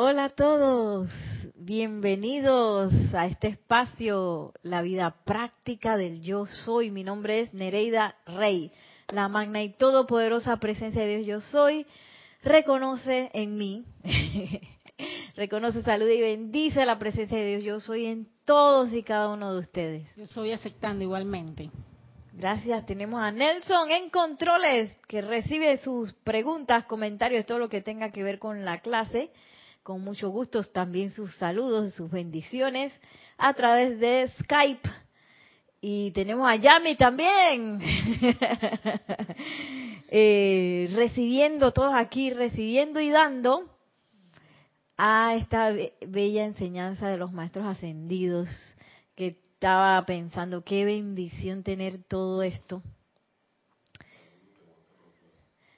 Hola a todos, bienvenidos a este espacio, la vida práctica del yo soy. Mi nombre es Nereida Rey, la magna y todopoderosa presencia de Dios yo soy. Reconoce en mí, reconoce, saluda y bendice la presencia de Dios yo soy en todos y cada uno de ustedes. Yo estoy aceptando igualmente. Gracias. Tenemos a Nelson en controles que recibe sus preguntas, comentarios, todo lo que tenga que ver con la clase con mucho gusto también sus saludos, sus bendiciones a través de Skype. Y tenemos a Yami también, eh, recibiendo, todos aquí, recibiendo y dando a esta bella enseñanza de los maestros ascendidos, que estaba pensando, qué bendición tener todo esto.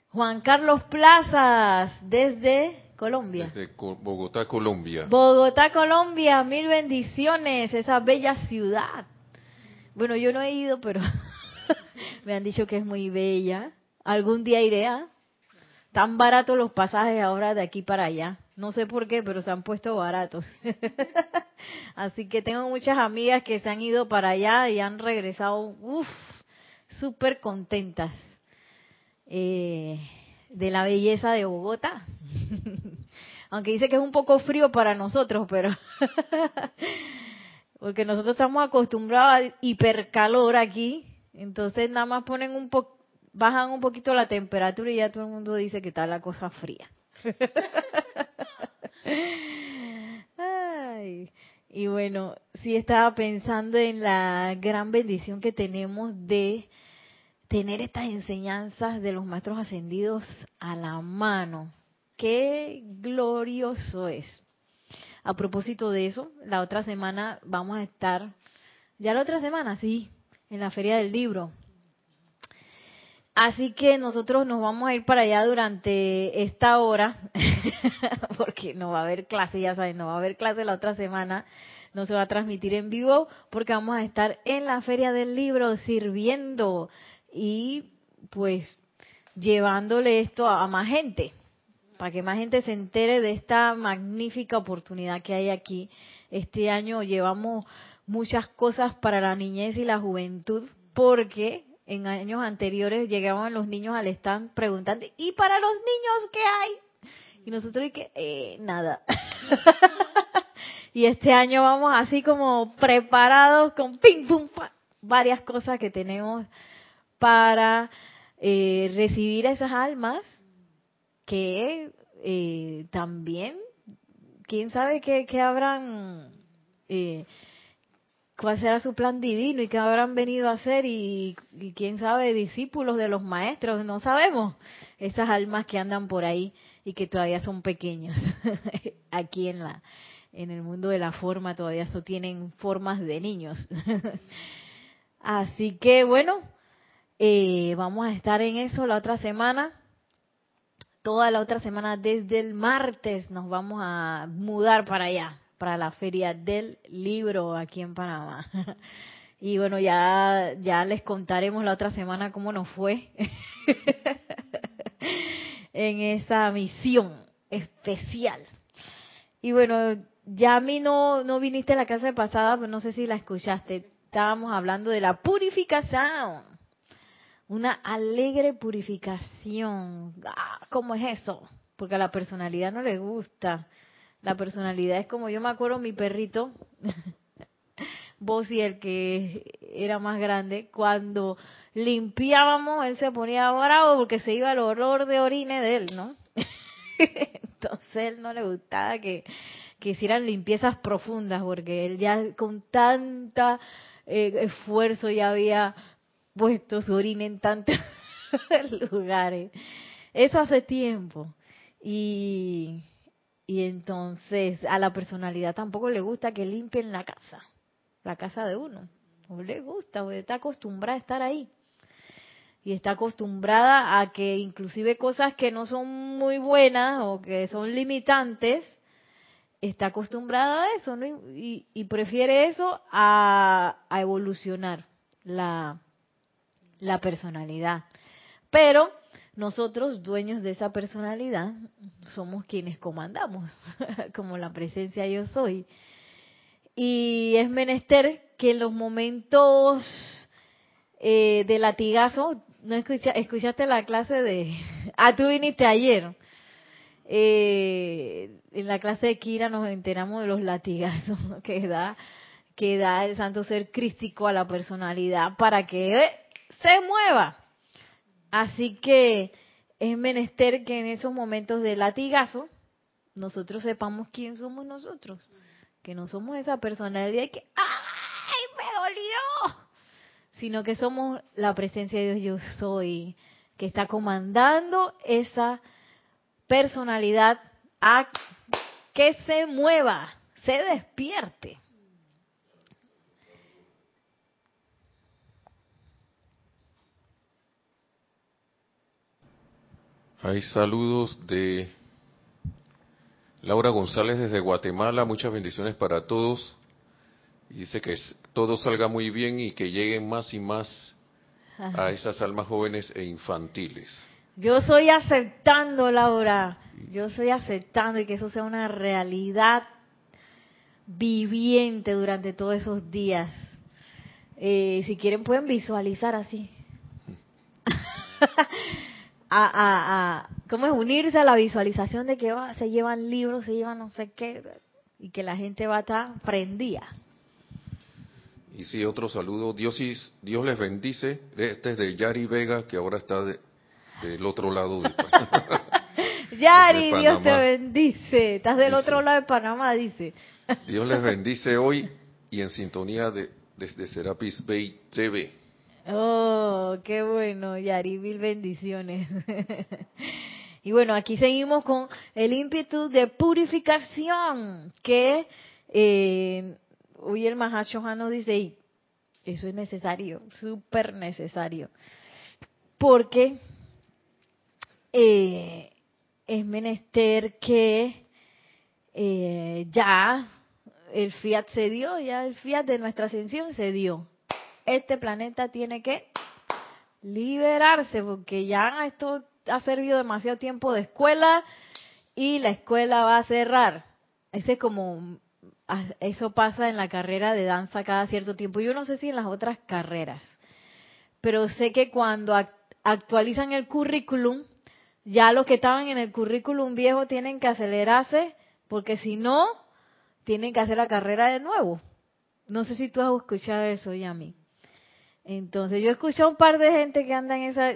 Juan Carlos Plazas, desde Colombia. Desde Bogotá, Colombia. Bogotá, Colombia, mil bendiciones, esa bella ciudad. Bueno, yo no he ido, pero me han dicho que es muy bella. Algún día iré a. ¿ah? Tan baratos los pasajes ahora de aquí para allá. No sé por qué, pero se han puesto baratos. Así que tengo muchas amigas que se han ido para allá y han regresado, uff, súper contentas. Eh, de la belleza de Bogotá. Aunque dice que es un poco frío para nosotros, pero porque nosotros estamos acostumbrados a hipercalor aquí, entonces nada más ponen un poco bajan un poquito la temperatura y ya todo el mundo dice que está la cosa fría. y bueno, sí estaba pensando en la gran bendición que tenemos de tener estas enseñanzas de los maestros ascendidos a la mano. Qué glorioso es. A propósito de eso, la otra semana vamos a estar, ya la otra semana, sí, en la Feria del Libro. Así que nosotros nos vamos a ir para allá durante esta hora, porque no va a haber clase, ya saben, no va a haber clase la otra semana, no se va a transmitir en vivo, porque vamos a estar en la Feria del Libro sirviendo y pues llevándole esto a, más gente, para que más gente se entere de esta magnífica oportunidad que hay aquí. Este año llevamos muchas cosas para la niñez y la juventud, porque en años anteriores llegaban los niños al stand preguntando, ¿y para los niños qué hay? Y nosotros que, eh, nada. y este año vamos así como preparados con ping pum, varias cosas que tenemos para eh, recibir a esas almas que eh, también, quién sabe qué, habrán, eh, cuál será su plan divino y qué habrán venido a hacer y, quién sabe, discípulos de los maestros, no sabemos, esas almas que andan por ahí y que todavía son pequeños aquí en la en el mundo de la forma todavía tienen formas de niños. Así que bueno, eh, vamos a estar en eso la otra semana. Toda la otra semana, desde el martes, nos vamos a mudar para allá, para la feria del libro aquí en Panamá. Y bueno, ya, ya les contaremos la otra semana cómo nos fue en esa misión especial. Y bueno, ya a mí no, no viniste a la casa de pasada, pero no sé si la escuchaste. Estábamos hablando de la purificación una alegre purificación. Ah, ¿Cómo es eso? Porque a la personalidad no le gusta. La personalidad es como yo me acuerdo mi perrito, vos y el que era más grande, cuando limpiábamos, él se ponía bravo porque se iba el olor de orine de él, ¿no? Entonces él no le gustaba que, hicieran limpiezas profundas porque él ya con tanta eh, esfuerzo ya había puesto su orina en tantos lugares. Eso hace tiempo. Y, y entonces a la personalidad tampoco le gusta que limpien la casa, la casa de uno. No le gusta, porque está acostumbrada a estar ahí. Y está acostumbrada a que inclusive cosas que no son muy buenas o que son limitantes, está acostumbrada a eso. Y, y prefiere eso a, a evolucionar la, la personalidad. Pero nosotros, dueños de esa personalidad, somos quienes comandamos, como la presencia yo soy. Y es menester que en los momentos eh, de latigazo, no escucha, escuchaste la clase de, ah, tú viniste ayer. Eh, en la clase de Kira nos enteramos de los latigazos que da, que da el santo ser crístico a la personalidad para que eh, se mueva. Así que es menester que en esos momentos de latigazo nosotros sepamos quién somos nosotros, que no somos esa personalidad que ¡ay, me dolió! Sino que somos la presencia de Dios yo soy, que está comandando esa personalidad a que se mueva, se despierte. Hay saludos de Laura González desde Guatemala. Muchas bendiciones para todos. dice que todo salga muy bien y que lleguen más y más a esas almas jóvenes e infantiles. Yo estoy aceptando, Laura. Yo estoy aceptando y que eso sea una realidad viviente durante todos esos días. Eh, si quieren pueden visualizar así. a, a, a, ¿cómo es? Unirse a la visualización de que se llevan libros, se llevan no sé qué, y que la gente va a estar prendida. Y sí, otro saludo. Dios, Dios les bendice. Este es de Yari Vega, que ahora está del otro lado de Yari, Dios te bendice. Estás del otro lado de Panamá, dice. Dios les bendice hoy y en sintonía de, desde Serapis Bay TV. Oh, qué bueno, Yari, mil bendiciones. y bueno, aquí seguimos con el ímpetu de purificación que eh, hoy el Mahashohan nos dice, eso es necesario, súper necesario, porque eh, es menester que eh, ya el fiat se dio, ya el fiat de nuestra ascensión se dio este planeta tiene que liberarse porque ya esto ha servido demasiado tiempo de escuela y la escuela va a cerrar. Ese es como eso pasa en la carrera de danza cada cierto tiempo. Yo no sé si en las otras carreras, pero sé que cuando actualizan el currículum, ya los que estaban en el currículum viejo tienen que acelerarse porque si no, tienen que hacer la carrera de nuevo. No sé si tú has escuchado eso, Yami. Entonces, yo he escuchado un par de gente que anda en esa,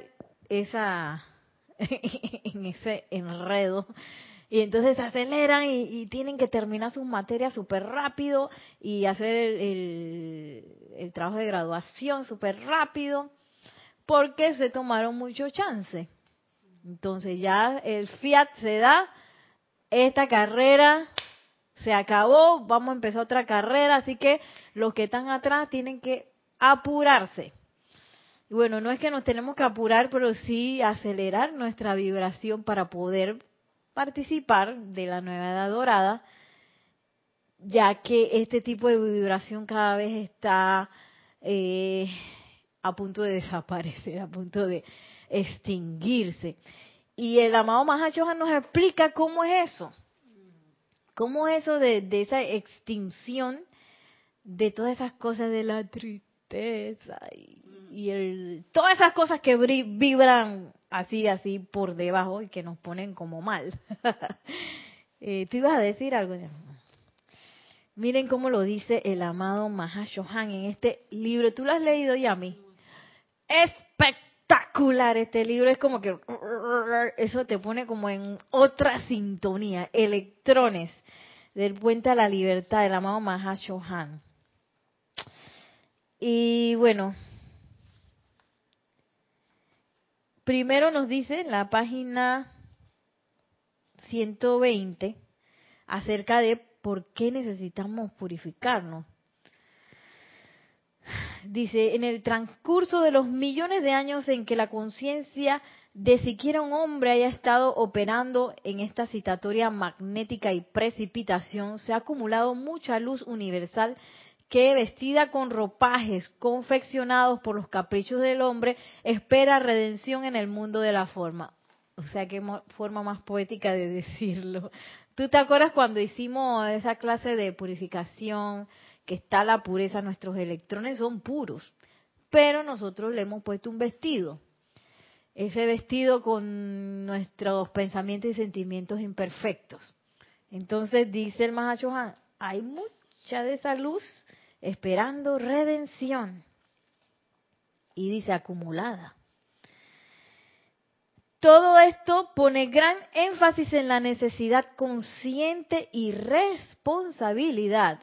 esa, en ese enredo. Y entonces se aceleran y, tienen que terminar sus materias súper rápido y hacer el, el, trabajo de graduación súper rápido porque se tomaron mucho chance. Entonces ya el Fiat se da, esta carrera se acabó, vamos a empezar otra carrera, así que los que están atrás tienen que apurarse. Bueno, no es que nos tenemos que apurar, pero sí acelerar nuestra vibración para poder participar de la nueva edad dorada, ya que este tipo de vibración cada vez está eh, a punto de desaparecer, a punto de extinguirse. Y el amado Mahachohan nos explica cómo es eso, cómo es eso de, esa extinción de todas esas cosas de la y, el, todas esas cosas que vibran así, así por debajo y que nos ponen como mal. eh, ¿Tú ibas a decir algo? Miren cómo lo dice el amado Mahashohan en este libro. ¿Tú lo has leído, Yami? Espectacular este libro. Es como que eso te pone como en otra sintonía. Electrones del puente a la libertad del amado Mahashohan. Y bueno, primero nos dice en la página 120 acerca de por qué necesitamos purificarnos. Dice, en el transcurso de los millones de años en que la conciencia de siquiera un hombre haya estado operando en esta citatoria magnética y precipitación, se ha acumulado mucha luz universal que vestida con ropajes confeccionados por los caprichos del hombre, espera redención en el mundo de la forma. O sea, qué forma más poética de decirlo. ¿Tú te acuerdas cuando hicimos esa clase de purificación, que está la pureza, nuestros electrones son puros, pero nosotros le hemos puesto un vestido? Ese vestido con nuestros pensamientos y sentimientos imperfectos. Entonces dice el Mahashohan, hay mucha de esa luz esperando redención. Y dice acumulada. Todo esto pone gran énfasis en la necesidad consciente y responsabilidad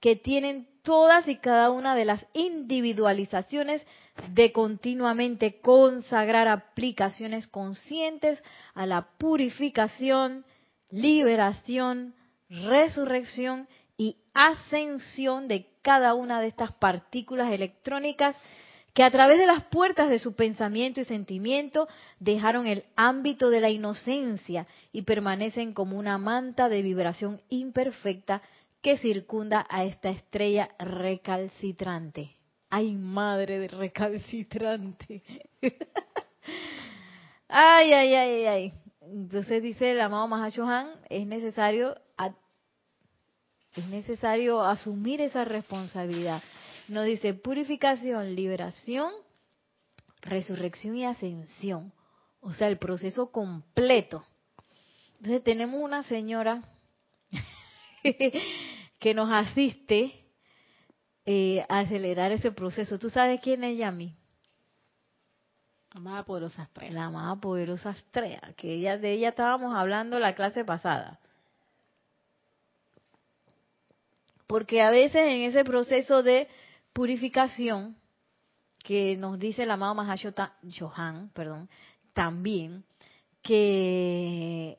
que tienen todas y cada una de las individualizaciones de continuamente consagrar aplicaciones conscientes a la purificación, liberación, resurrección y ascensión de cada una de estas partículas electrónicas que a través de las puertas de su pensamiento y sentimiento dejaron el ámbito de la inocencia y permanecen como una manta de vibración imperfecta que circunda a esta estrella recalcitrante. ¡Ay, madre de recalcitrante! ¡Ay, ay, ay, ay! Entonces dice el amado Mahashohan, es necesario, es necesario asumir esa responsabilidad nos dice purificación, liberación, resurrección y ascensión. O sea, el proceso completo. Entonces tenemos una señora que nos asiste eh, a acelerar ese proceso. ¿Tú sabes quién es Yami? Amada Poderosa Estrella. La amada Poderosa Estrella, que ella, de ella estábamos hablando la clase pasada. Porque a veces en ese proceso de purificación que nos dice el amado Mahashota Johan, perdón, también que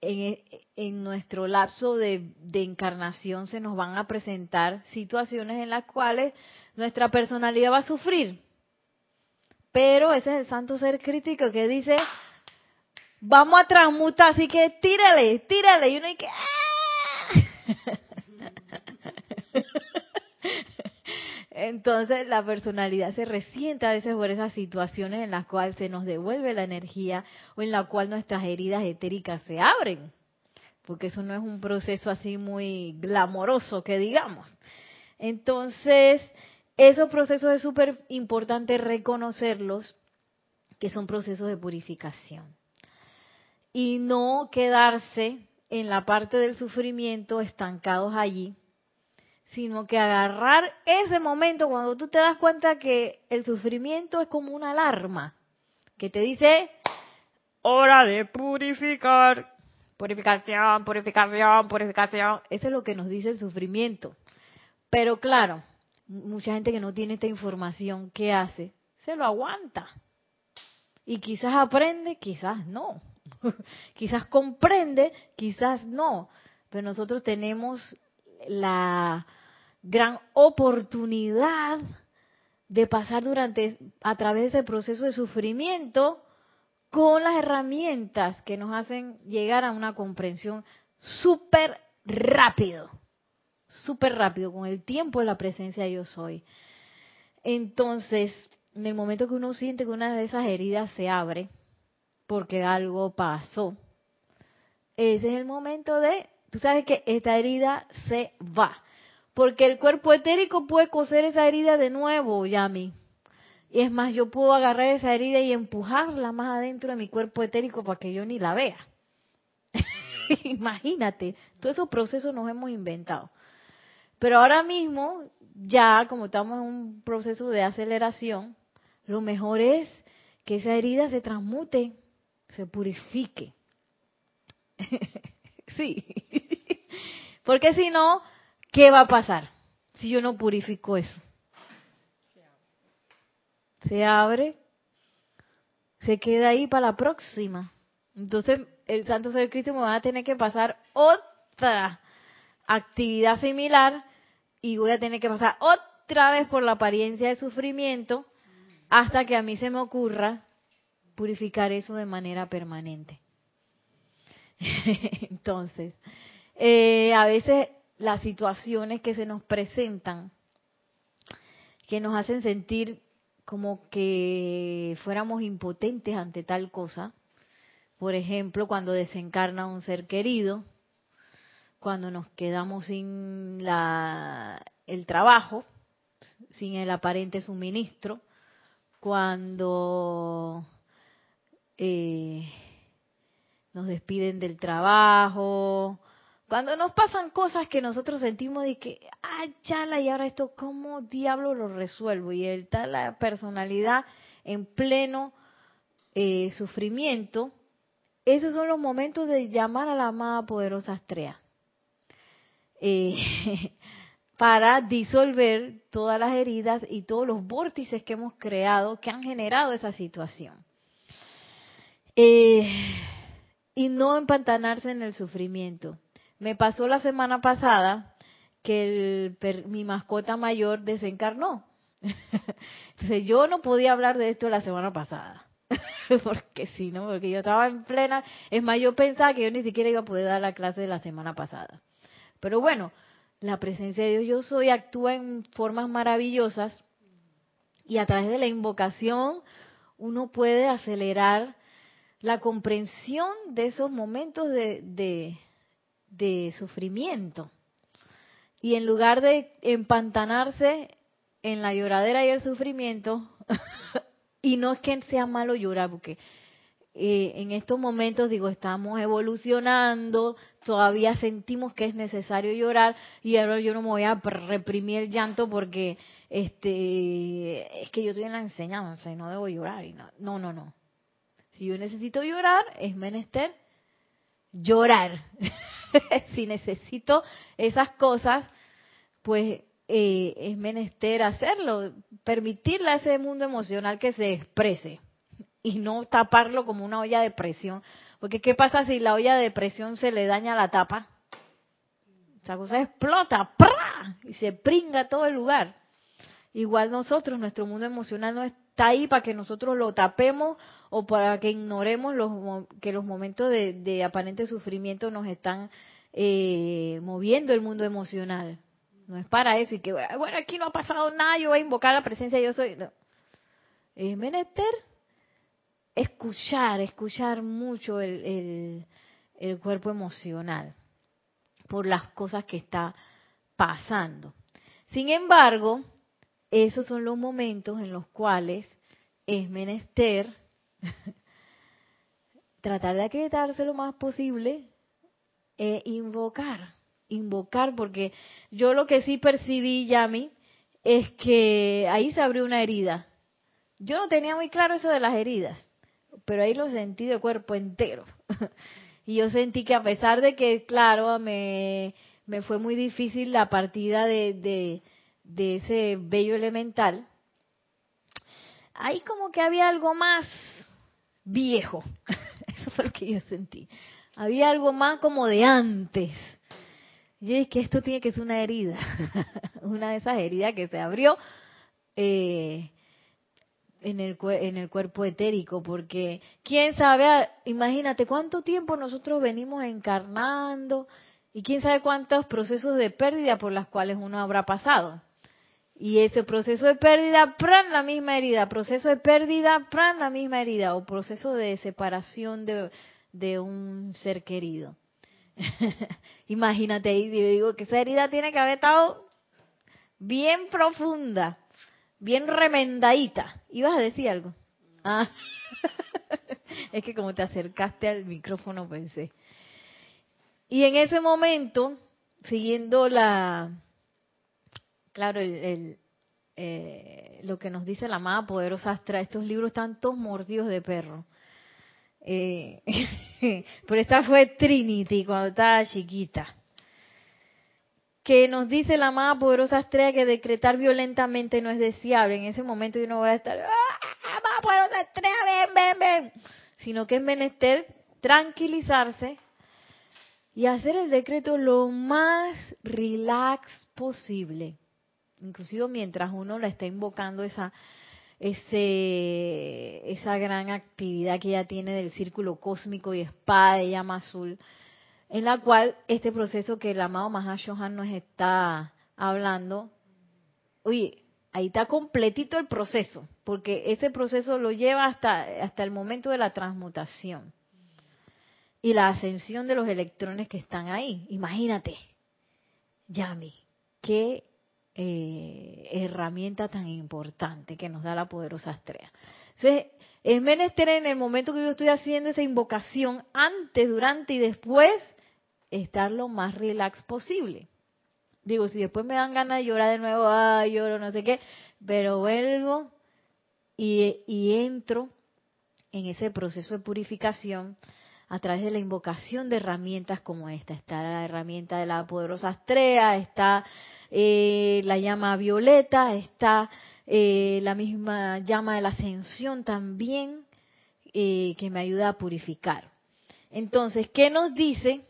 en, en nuestro lapso de, de, encarnación se nos van a presentar situaciones en las cuales nuestra personalidad va a sufrir. Pero ese es el santo ser crítico que dice, vamos a transmutar, así que tírale, tírale. Y uno dice, ¡ah! Entonces la personalidad se resiente a veces por esas situaciones en las cuales se nos devuelve la energía o en la cual nuestras heridas etéricas se abren. Porque eso no es un proceso así muy glamoroso que digamos. Entonces, esos procesos es súper importante reconocerlos, que son procesos de purificación. Y no quedarse en la parte del sufrimiento estancados allí, sino que agarrar ese momento cuando tú te das cuenta que el sufrimiento es como una alarma que te dice, hora de purificar, purificación, purificación, purificación. Eso es lo que nos dice el sufrimiento. Pero claro, mucha gente que no tiene esta información, ¿qué hace? Se lo aguanta. Y quizás aprende, quizás no. quizás comprende, quizás no. Pero nosotros tenemos la gran oportunidad de pasar durante a través de ese proceso de sufrimiento con las herramientas que nos hacen llegar a una comprensión súper rápido, súper rápido, con el tiempo de la presencia yo soy. Entonces, en el momento que uno siente que una de esas heridas se abre, porque algo pasó, ese es el momento de, tú sabes que esta herida se va. Porque el cuerpo etérico puede coser esa herida de nuevo, Yami. Y es más, yo puedo agarrar esa herida y empujarla más adentro de mi cuerpo etérico para que yo ni la vea. Imagínate, todos esos procesos nos hemos inventado. Pero ahora mismo, ya como estamos en un proceso de aceleración, lo mejor es que esa herida se transmute, se purifique. sí. Porque si no, ¿qué va a pasar si yo no purifico eso? Se abre, se queda ahí para la próxima. Entonces, el Santo Ser Cristo me va a tener que pasar otra actividad similar y voy a tener que pasar otra vez por la apariencia de sufrimiento hasta que a mí se me ocurra purificar eso de manera permanente. Entonces, eh, a veces las situaciones que se nos presentan, que nos hacen sentir como que fuéramos impotentes ante tal cosa, por ejemplo, cuando desencarna un ser querido, cuando nos quedamos sin la, el trabajo, sin el aparente suministro, cuando eh, nos despiden del trabajo, cuando nos pasan cosas que nosotros sentimos de que, ah, chala, y ahora esto, ¿cómo diablo lo resuelvo? Y está la personalidad en pleno eh, sufrimiento, esos son los momentos de llamar a la amada poderosa Astrea. Eh, para disolver todas las heridas y todos los vórtices que hemos creado que han generado esa situación. Eh, y no empantanarse en el sufrimiento. Me pasó la semana pasada que mi mascota mayor desencarnó. Entonces yo no podía hablar de esto la semana pasada. porque sí, ¿no? Porque yo estaba en plena... Es más, yo pensaba que yo ni siquiera iba a poder dar la clase de la semana pasada. Pero bueno, la presencia de Dios yo soy actúa en formas maravillosas y a través de la invocación uno puede acelerar la comprensión de esos momentos de, sufrimiento. Y en lugar de empantanarse en la lloradera y el sufrimiento, y no es que sea malo llorar, porque eh, en estos momentos, digo, estamos evolucionando, todavía sentimos que es necesario llorar y ahora yo no me voy a reprimir el llanto porque este es que yo estoy en la enseñanza y no debo llorar. Y no, no, no, no. Si yo necesito llorar, es menester llorar. si necesito esas cosas, pues eh, es menester hacerlo, permitirle a ese mundo emocional que se exprese y no taparlo como una olla de presión. Porque ¿qué pasa si la olla de presión se le daña la tapa? Esa cosa explota y se pringa todo el lugar. Igual nosotros, nuestro mundo emocional no está ahí para que nosotros lo tapemos o para que ignoremos los, que los momentos de, aparente sufrimiento nos están eh, moviendo el mundo emocional. No es para eso y que, bueno, aquí no ha pasado nada, yo voy a invocar la presencia, yo soy... Es menester escuchar, escuchar mucho el, cuerpo emocional por las cosas que está pasando. Sin embargo, esos son los momentos en los cuales es menester tratar de aquietarse lo más posible e invocar, invocar, porque yo lo que sí percibí, Yami, es que ahí se abrió una herida. Yo no tenía muy claro eso de las heridas pero ahí lo sentí de cuerpo entero. y yo sentí que a pesar de que, claro, me, me fue muy difícil la partida de, de, ese bello elemental, ahí como que había algo más viejo. Eso fue lo que yo sentí. Había algo más como de antes. Yo dije que esto tiene que ser una herida, una de esas heridas que se abrió eh, en el, en el cuerpo etérico, porque quién sabe, ah, imagínate cuánto tiempo nosotros venimos encarnando y quién sabe cuántos procesos de pérdida por las cuales uno habrá pasado. Y ese proceso de pérdida, pran la misma herida, proceso de pérdida, pran la misma herida, o proceso de separación de, de un ser querido. Imagínate ahí, digo que esa herida tiene que haber estado bien profunda bien remendadita. ¿Ibas a decir algo? Ah. es que como te acercaste al micrófono pensé. Y en ese momento, siguiendo la, claro, el, eh, lo que nos dice la amada poderosa Astra, estos libros están todos mordidos de perro. Eh, pero esta fue Trinity cuando estaba chiquita que nos dice la amada poderosa estrella que decretar violentamente no es deseable. En ese momento yo no voy a estar, ¡ah, poderosa estrella, ven, ven, ven! Sino que es menester tranquilizarse y hacer el decreto lo más relax posible. Inclusive mientras uno la está invocando esa, ese, esa gran actividad que ella tiene del círculo cósmico y espada de llama azul en la cual este proceso que el amado Mahashohan nos está hablando, oye, ahí está completito el proceso, porque ese proceso lo lleva hasta, hasta el momento de la transmutación. y la ascensión de los electrones que están ahí. Imagínate, Yami, qué eh, herramienta tan importante que nos da la poderosa estrella. Entonces, es menester en el momento que yo estoy haciendo esa invocación, antes, durante y después, estar lo más relax posible. Digo, si después me dan ganas de llorar de nuevo, ay, lloro, no sé qué, pero vuelvo y, y entro en ese proceso de purificación a través de la invocación de herramientas como esta. Está la herramienta de la poderosa Astrea, está eh, la llama violeta, está eh, la misma llama de la ascensión también, eh, que me ayuda a purificar. Entonces, ¿qué nos dice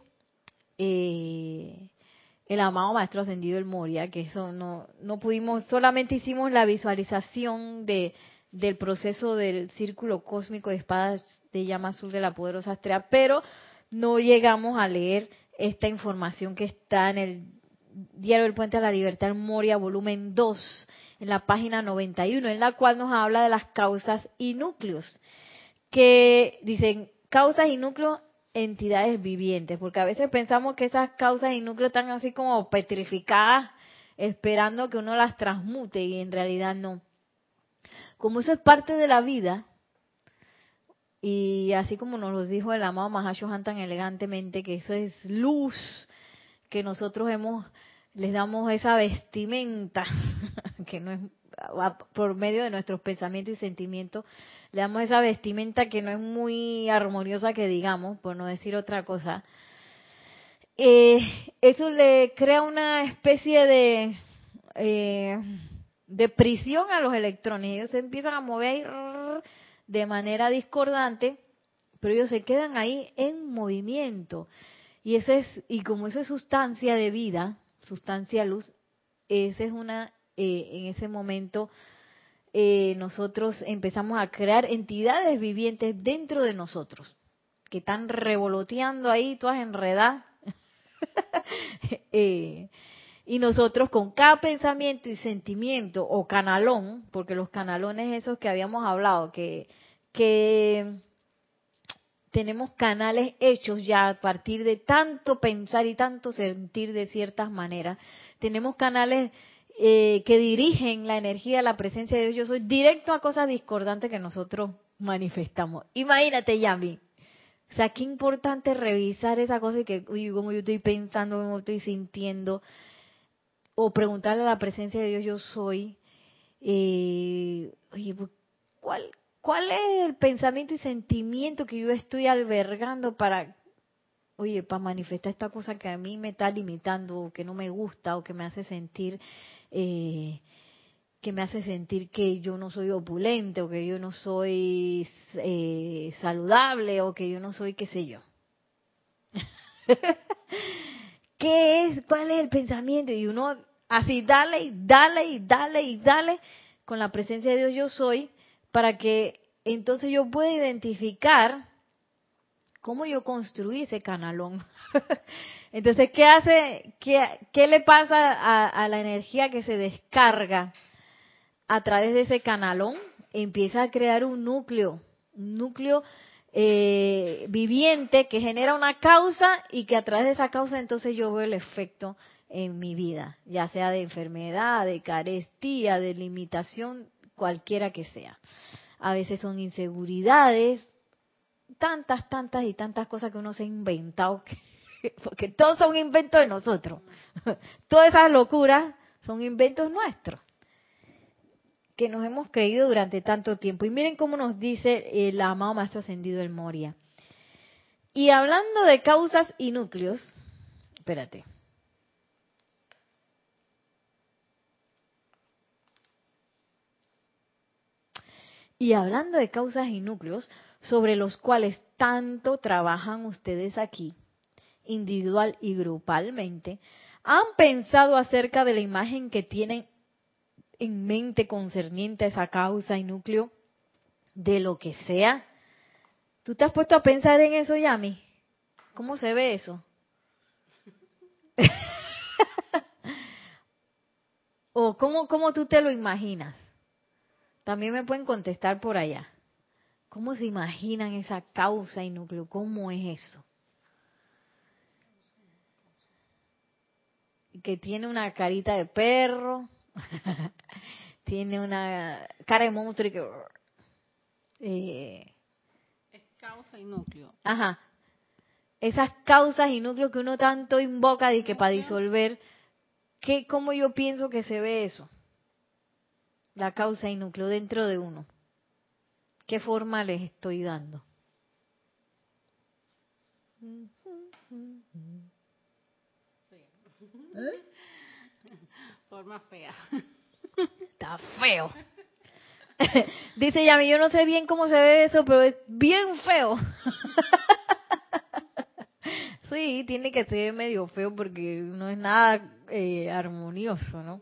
el amado Maestro Ascendido el Moria? Que eso no, no pudimos, solamente hicimos la visualización de del proceso del círculo cósmico de espadas de llama azul de la poderosa estrella, pero no llegamos a leer esta información que está en el Diario del Puente a la Libertad Moria, volumen 2, en la página 91, en la cual nos habla de las causas y núcleos, que dicen causas y núcleos entidades vivientes, porque a veces pensamos que esas causas y núcleos están así como petrificadas, esperando que uno las transmute, y en realidad no. Como eso es parte de la vida, y así como nos lo dijo el amado Mahashohan tan elegantemente, que eso es luz, que nosotros hemos, les damos esa vestimenta, que no es por medio de nuestros pensamientos y sentimientos, le damos esa vestimenta que no es muy armoniosa que digamos, por no decir otra cosa. Eh, eso le crea una especie de eh, de prisión a los electrones. Ellos se empiezan a mover de manera discordante, pero ellos se quedan ahí en movimiento. Y ese es y como eso es sustancia de vida, sustancia luz, esa es una eh, en ese momento eh, nosotros empezamos a crear entidades vivientes dentro de nosotros que están revoloteando ahí todas enredadas eh, y nosotros con cada pensamiento y sentimiento o canalón, porque los canalones esos que habíamos hablado, que, que tenemos canales hechos ya a partir de tanto pensar y tanto sentir de ciertas maneras, tenemos canales eh, que dirigen la energía, la presencia de Dios, yo soy directo a cosas discordantes que nosotros manifestamos. Imagínate, Yami. O sea, qué importante revisar esa cosa y que, uy, como yo estoy pensando, como estoy sintiendo, o preguntarle a la presencia de Dios yo soy, eh, oye, pues, ¿cuál, ¿cuál es el pensamiento y sentimiento que yo estoy albergando para, oye, para manifestar esta cosa que a mí me está limitando, o que no me gusta, o que me hace sentir, eh, que me hace sentir que yo no soy opulente, o que yo no soy eh, saludable, o que yo no soy qué sé yo. ¿Qué es? ¿Cuál es el pensamiento? Y uno Así, dale y dale y dale y dale con la presencia de Dios yo soy, para que entonces yo pueda identificar cómo yo construí ese canalón. entonces, ¿qué hace? ¿Qué, qué le pasa a, a, la energía que se descarga a través de ese canalón? Empieza a crear un núcleo, un núcleo eh, viviente que genera una causa y que a través de esa causa entonces yo veo el efecto en mi vida, ya sea de enfermedad, de carestía, de limitación, cualquiera que sea. A veces son inseguridades, tantas, tantas y tantas cosas que uno se ha inventado, porque todos son inventos de nosotros. Todas esas locuras son inventos nuestros, que nos hemos creído durante tanto tiempo. Y miren cómo nos dice el amado Maestro Ascendido el Moria. Y hablando de causas y núcleos, espérate, Y hablando de causas y núcleos sobre los cuales tanto trabajan ustedes aquí, individual y grupalmente, ¿han pensado acerca de la imagen que tienen en mente concerniente a esa causa y núcleo de lo que sea. ¿Tú te has puesto a pensar en eso, Yami? ¿Cómo se ve eso? ¿O cómo, cómo tú te lo imaginas? También me pueden contestar por allá. ¿Cómo se imaginan esa causa y núcleo? ¿Cómo es eso? Que tiene una carita de perro, tiene una cara de monstruo y que... Eh, es causa y núcleo. Ajá. Esas causas y núcleos que uno tanto invoca y que para disolver, ¿qué, ¿cómo yo pienso que se ve eso? La causa y núcleo dentro de uno. ¿Qué forma les estoy dando? ¿Eh? Forma fea. Está feo. Dice Yami, yo no sé bien cómo se ve eso, pero es bien feo. sí, tiene que ser medio feo porque no es nada eh, armonioso, ¿no?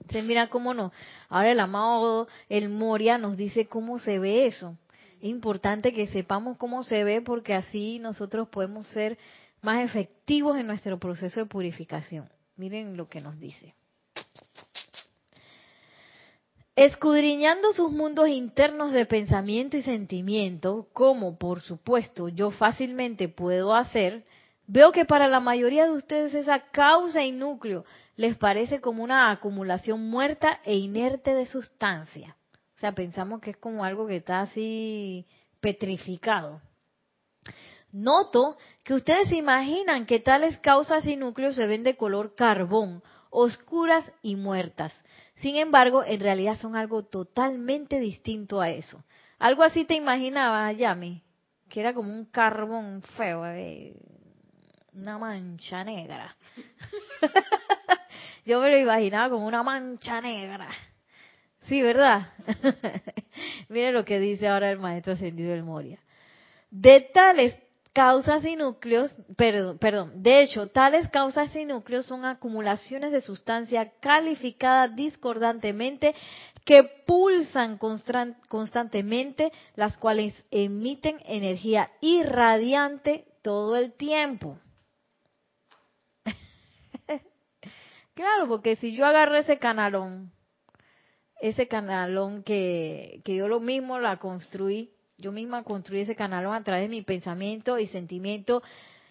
Entonces mira cómo no. Ahora el amado, el Moria, nos dice cómo se ve eso. Es importante que sepamos cómo se ve porque así nosotros podemos ser más efectivos en nuestro proceso de purificación. Miren lo que nos dice. Escudriñando sus mundos internos de pensamiento y sentimiento, como por supuesto yo fácilmente puedo hacer, veo que para la mayoría de ustedes esa causa y núcleo les parece como una acumulación muerta e inerte de sustancia. O sea, pensamos que es como algo que está así petrificado. Noto que ustedes imaginan que tales causas y núcleos se ven de color carbón, oscuras y muertas. Sin embargo, en realidad son algo totalmente distinto a eso. Algo así te imaginabas, Yami, que era como un carbón feo, eh, una mancha negra. Yo me lo imaginaba como una mancha negra. Sí, ¿verdad? Mire lo que dice ahora el maestro ascendido del Moria. De tales causas y núcleos, perdón, perdón, de hecho, tales causas y núcleos son acumulaciones de sustancia calificada discordantemente que pulsan constantemente, las cuales emiten energía irradiante todo el tiempo. claro, porque si yo agarro ese canalón, ese canalón que, que yo lo mismo la construí, yo misma construí ese canal a través de mi pensamiento y sentimiento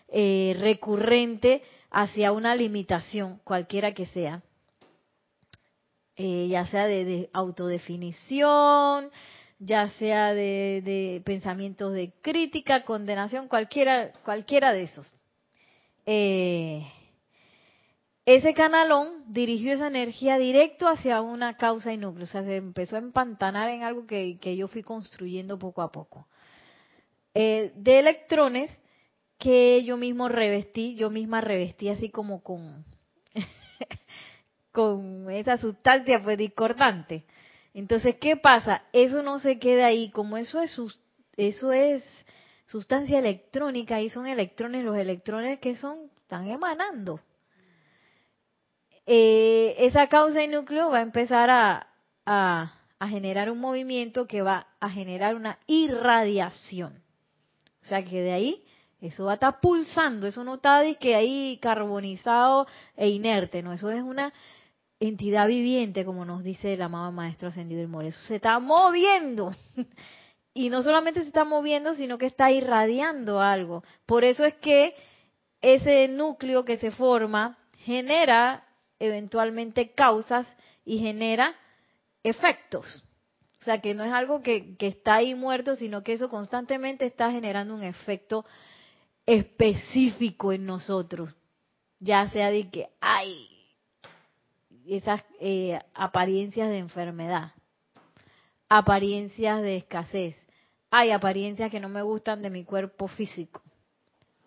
eh, recurrente hacia una limitación, cualquiera que sea. Eh, ya sea de, autodefinición, ya sea de, pensamientos de crítica, condenación, cualquiera, cualquiera de esos. Eh, ese canalón dirigió esa energía directo hacia una causa y núcleo, o sea, se empezó a empantanar en algo que, yo fui construyendo poco a poco. Eh, de electrones que yo mismo revestí, yo misma revestí así como con, con esa sustancia pues discordante. Entonces, ¿qué pasa? Eso no se queda ahí, como eso es, eso es sustancia electrónica y son electrones, los electrones que son, están emanando eh, esa causa y núcleo va a empezar a, generar un movimiento que va a generar una irradiación. O sea que de ahí eso va a estar pulsando, eso no está de que ahí carbonizado e inerte, no, eso es una entidad viviente, como nos dice el amado Maestro Ascendido del More. Eso se está moviendo. Y no solamente se está moviendo, sino que está irradiando algo. Por eso es que ese núcleo que se forma genera eventualmente causas y genera efectos. O sea, que no es algo que, está ahí muerto, sino que eso constantemente está generando un efecto específico en nosotros. Ya sea de que hay esas eh, apariencias de enfermedad, apariencias de escasez, hay apariencias que no me gustan de mi cuerpo físico.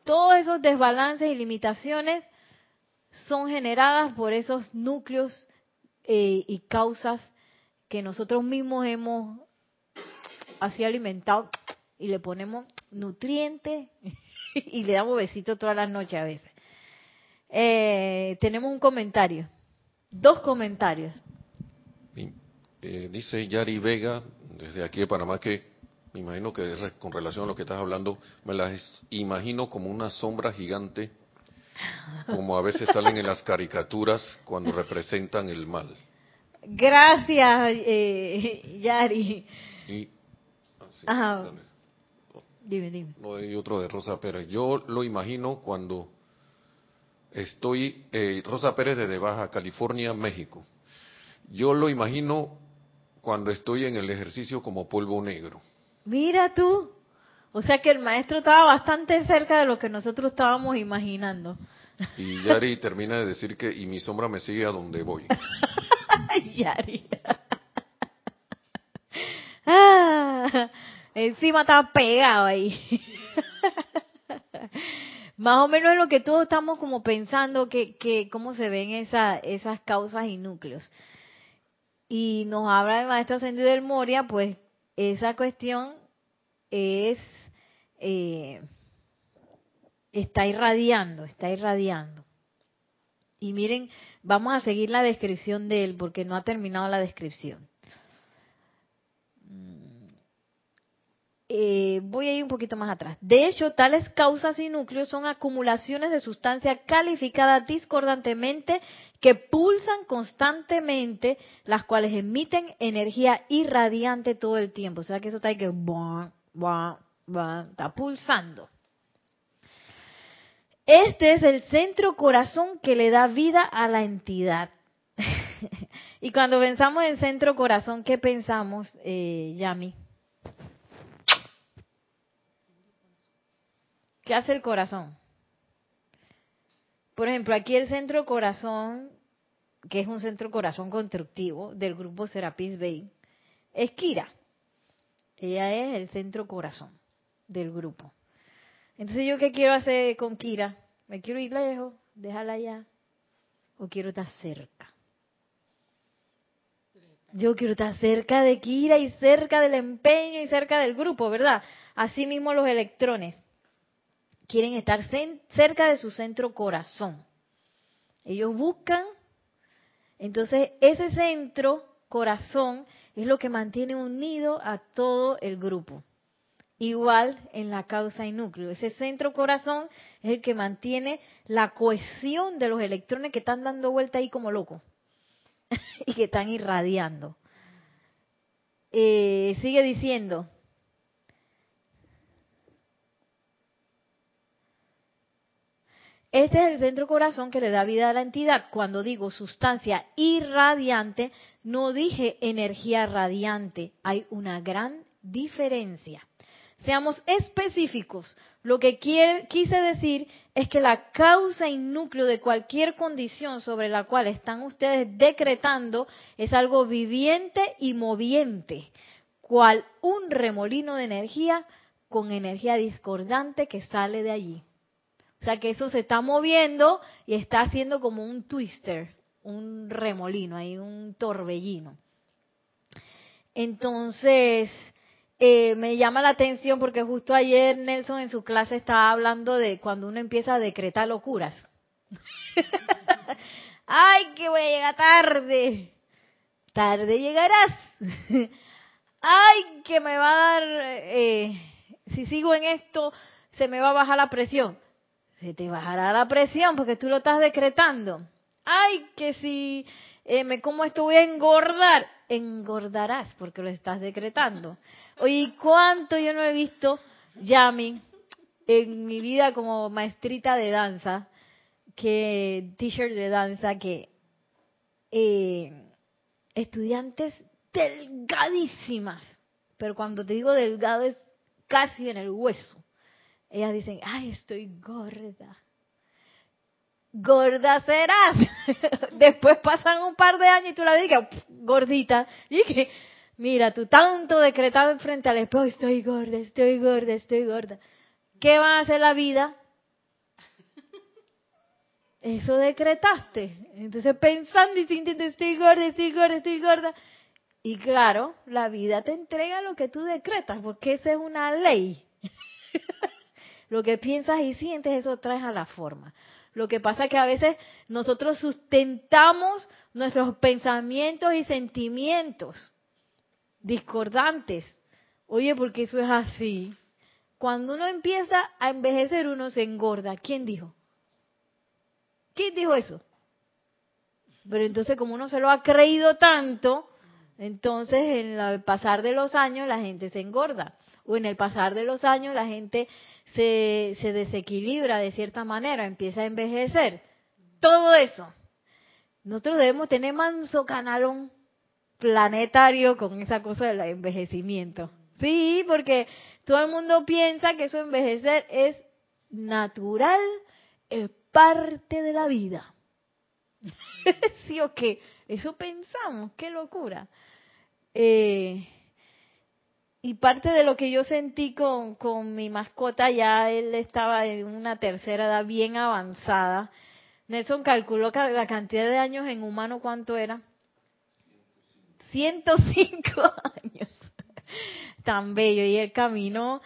Todos esos desbalances y limitaciones son generadas por esos núcleos eh, y causas que nosotros mismos hemos así alimentado y le ponemos nutrientes y le damos besitos todas las noches a veces. Eh, tenemos un comentario, dos comentarios. Eh, dice Yari Vega, desde aquí de Panamá, que me imagino que con relación a lo que estás hablando, me las imagino como una sombra gigante como a veces salen en las caricaturas cuando representan el mal. Gracias, eh, Yari. Y, ah, Ajá. Dime, dime. No hay otro de Rosa Pérez. Yo lo imagino cuando Estoy, eh, Rosa Pérez desde Baja California, México. Yo lo imagino cuando estoy en el ejercicio como polvo negro. Mira tú. O sea que el maestro estaba bastante cerca de lo que nosotros estábamos imaginando. Y Yari termina de decir que, y mi sombra me sigue a donde voy. Yari. ah, encima estaba pegado ahí. Más o menos es lo que todos estamos como pensando que, que cómo se ven esa, esas causas y núcleos. Y nos habla el maestro ascendido del Moria, pues esa cuestión es eh, está irradiando, está irradiando. Y miren, vamos a seguir la descripción de él porque no ha terminado la descripción. Mm. Eh, voy a ir un poquito más atrás. De hecho, tales causas y núcleos son acumulaciones de sustancia calificada discordantemente que pulsan constantemente, las cuales emiten energía irradiante todo el tiempo. O sea que eso está ahí que está pulsando. Este es el centro corazón que le da vida a la entidad. y cuando pensamos en centro corazón, ¿qué pensamos, eh, Yami? ¿Qué hace el corazón? Por ejemplo, aquí el centro corazón, que es un centro corazón constructivo del grupo Serapis Bay, es Kira. Ella es el centro corazón del grupo. Entonces, ¿yo qué quiero hacer con Kira? ¿Me quiero ir lejos? ¿Déjala allá? ¿O quiero estar cerca? Yo quiero estar cerca de Kira y cerca del empeño y cerca del grupo, ¿verdad? Así mismo los electrones quieren estar cerca de su centro corazón. Ellos buscan, entonces ese centro corazón es lo que mantiene unido a todo el grupo. Igual en la causa y núcleo. Ese centro corazón es el que mantiene la cohesión de los electrones que están dando vuelta ahí como locos y que están irradiando. Eh, sigue diciendo, Este es el centro corazón que le da vida a la entidad. Cuando digo sustancia irradiante, no dije energía radiante. Hay una gran diferencia. Seamos específicos. Lo que quise decir es que la causa y núcleo de cualquier condición sobre la cual están ustedes decretando es algo viviente y moviente, cual un remolino de energía con energía discordante que sale de allí. O sea que eso se está moviendo y está haciendo como un twister, un remolino, ahí un torbellino. Entonces, eh, me llama la atención porque justo ayer Nelson en su clase estaba hablando de cuando uno empieza a decretar locuras. ¡Ay, que voy a llegar tarde! Tarde llegarás. ¡Ay, que me va a dar... Eh, si sigo en esto, se me va a bajar la presión se te bajará la presión porque tú lo estás decretando. Ay, que si eh, me como esto voy a engordar, engordarás porque lo estás decretando. Oye, ¿cuánto yo no he visto, Yami, en mi vida como maestrita de danza, que t-shirt de danza, que eh, estudiantes delgadísimas, pero cuando te digo delgado es casi en el hueso ellas dicen, ay, estoy gorda. Gorda serás. Después pasan un par de años y tú la digas, gordita. Y que, mira, tú tanto decretado frente al espejo, estoy gorda, estoy gorda, estoy gorda. ¿Qué va a hacer la vida? Eso decretaste. Entonces pensando y sintiendo, estoy gorda, estoy gorda, estoy gorda. Y claro, la vida te entrega lo que tú decretas, porque esa es una ley. Lo que piensas y sientes, eso traes a la forma. Lo que pasa es que a veces nosotros sustentamos nuestros pensamientos y sentimientos discordantes. Oye, porque eso es así. Cuando uno empieza a envejecer, uno se engorda. ¿Quién dijo? ¿Quién dijo eso? Pero entonces, como uno se lo ha creído tanto, entonces en el pasar de los años la gente se engorda. O en el pasar de los años la gente se, se desequilibra de cierta manera, empieza a envejecer. todo eso, nosotros debemos tener manso canalón planetario con esa cosa del envejecimiento. Sí, porque todo el mundo piensa que eso envejecer es natural, es parte de la vida. sí o qué, eso pensamos, qué locura. Eh, y parte de lo que yo sentí con, con mi mascota, ya él estaba en una tercera edad bien avanzada. Nelson calculó la cantidad de años en humano, ¿cuánto era? 105 años. Tan bello. Y él caminó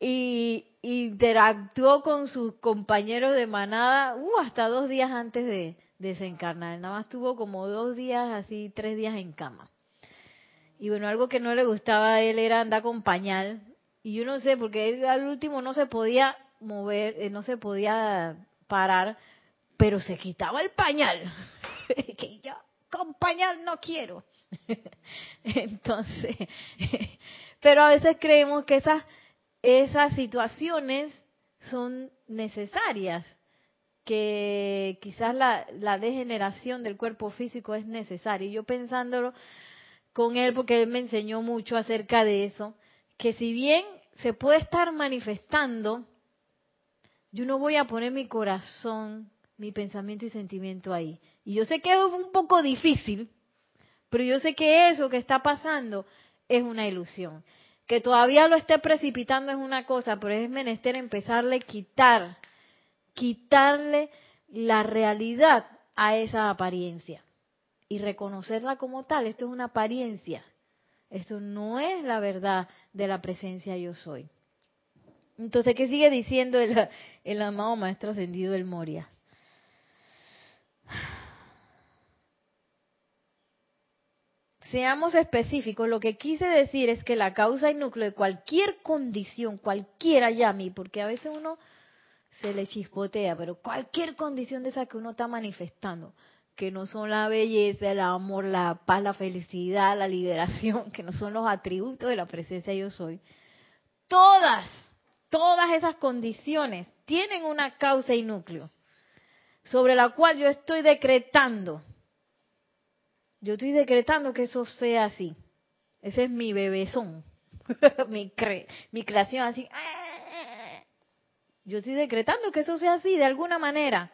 y interactuó con sus compañeros de manada uh, hasta dos días antes de desencarnar. Nada más tuvo como dos días, así tres días en cama. Y bueno, algo que no le gustaba a él era andar con pañal. Y yo no sé, porque él al último no se podía mover, eh, no se podía parar, pero se quitaba el pañal. que yo con pañal no quiero. Entonces, pero a veces creemos que esas, esas situaciones son necesarias, que quizás la, la degeneración del cuerpo físico es necesaria. Y yo pensándolo, con él porque él me enseñó mucho acerca de eso, que si bien se puede estar manifestando, yo no voy a poner mi corazón, mi pensamiento y sentimiento ahí. Y yo sé que es un poco difícil, pero yo sé que eso que está pasando es una ilusión. Que todavía lo esté precipitando es una cosa, pero es menester empezarle a quitar, quitarle la realidad a esa apariencia y reconocerla como tal. Esto es una apariencia. Esto no es la verdad de la presencia yo soy. Entonces, ¿qué sigue diciendo el, amado Maestro Ascendido del Moria? Seamos específicos, lo que quise decir es que la causa y núcleo de cualquier condición, cualquiera llame, porque a veces uno se le chispotea, pero cualquier condición de esa que uno está manifestando, que no son la belleza, el amor, la paz, la felicidad, la liberación, que no son los atributos de la presencia yo soy. Todas, todas esas condiciones tienen una causa y núcleo sobre la cual yo estoy decretando. Yo estoy decretando que eso sea así. Ese es mi bebezón, mi, mi creación así. Yo estoy decretando que eso sea así de alguna manera.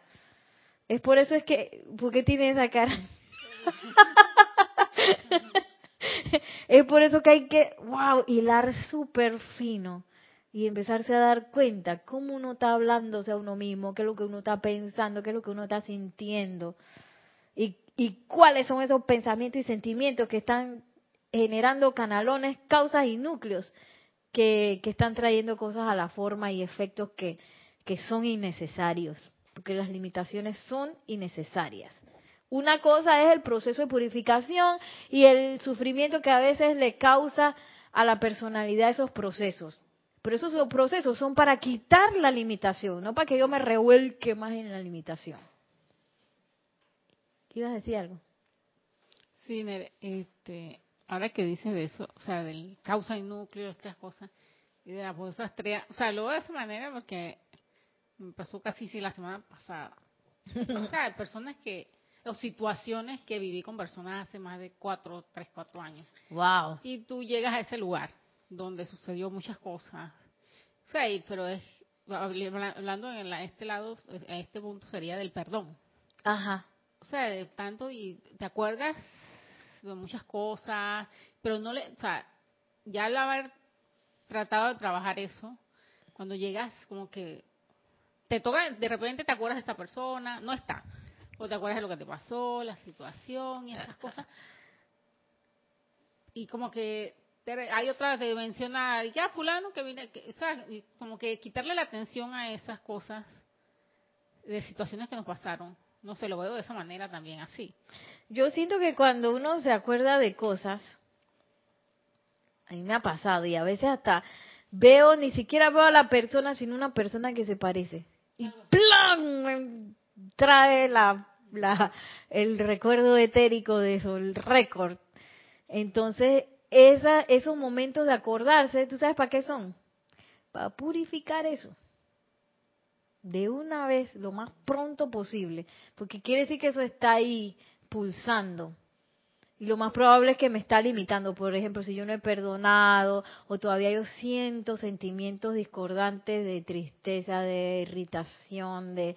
Es por eso es que, ¿por qué tiene esa cara? es por eso que hay que, wow, hilar súper fino y empezarse a dar cuenta cómo uno está hablándose a uno mismo, qué es lo que uno está pensando, qué es lo que uno está sintiendo y, y cuáles son esos pensamientos y sentimientos que están generando canalones, causas y núcleos que, que están trayendo cosas a la forma y efectos que, que son innecesarios porque las limitaciones son innecesarias. Una cosa es el proceso de purificación y el sufrimiento que a veces le causa a la personalidad esos procesos. Pero esos procesos son para quitar la limitación, no para que yo me revuelque más en la limitación. ¿Ibas decir algo? Sí, este, ahora que dices de eso, o sea, del causa y núcleo, estas cosas, y de la bolsa estrella, o sea, lo de esa manera porque me pasó casi sí la semana pasada. o sea, personas que, o situaciones que viví con personas hace más de cuatro, tres, cuatro años. Wow. Y tú llegas a ese lugar donde sucedió muchas cosas. O sea, pero es, hablando en este lado, en este punto sería del perdón. Ajá. O sea, de tanto y te acuerdas de muchas cosas, pero no le, o sea, ya al haber tratado de trabajar eso, cuando llegas como que te toca, de repente te acuerdas de esta persona, no está. O te acuerdas de lo que te pasó, la situación y esas cosas. Y como que hay otra de mencionar, ya fulano que viene, o sea, como que quitarle la atención a esas cosas de situaciones que nos pasaron. No sé, lo veo de esa manera también, así. Yo siento que cuando uno se acuerda de cosas, a mí me ha pasado y a veces hasta veo, ni siquiera veo a la persona, sino una persona que se parece y ¡plan! trae la, la, el recuerdo etérico de eso, el récord. Entonces, esa, esos momentos de acordarse, ¿tú sabes para qué son? Para purificar eso. de una vez, lo más pronto posible, porque quiere decir que eso está ahí pulsando. Y lo más probable es que me está limitando. Por ejemplo, si yo no he perdonado o todavía yo siento sentimientos discordantes de tristeza, de irritación, de,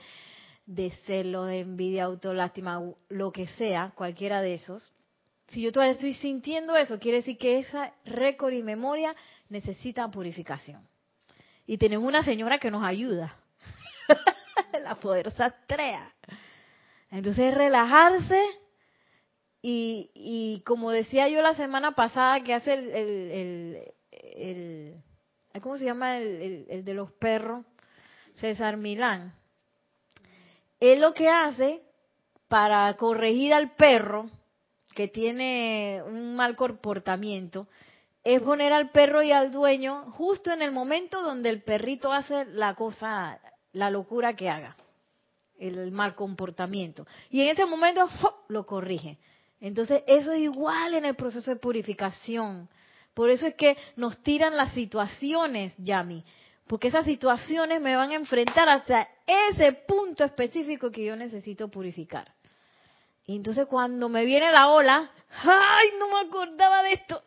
de celo, de envidia, autolástima, lo que sea, cualquiera de esos. Si yo todavía estoy sintiendo eso, quiere decir que esa récord y memoria necesita purificación. Y tenemos una señora que nos ayuda, la poderosa Astrea. Entonces relajarse y, como decía yo la semana pasada, que hace el, el, ¿cómo se llama? El, de los perros, César Milán. Él lo que hace para corregir al perro que tiene un mal comportamiento es poner al perro y al dueño justo en el momento donde el perrito hace la cosa, la locura que haga, el mal comportamiento. Y en ese momento lo corrige. Entonces, eso es igual en el proceso de purificación. Por eso es que nos tiran las situaciones, Yami. Porque esas situaciones me van a enfrentar hasta ese punto específico que yo necesito purificar. Y entonces cuando me viene la ola, ¡ay, no me acordaba de esto!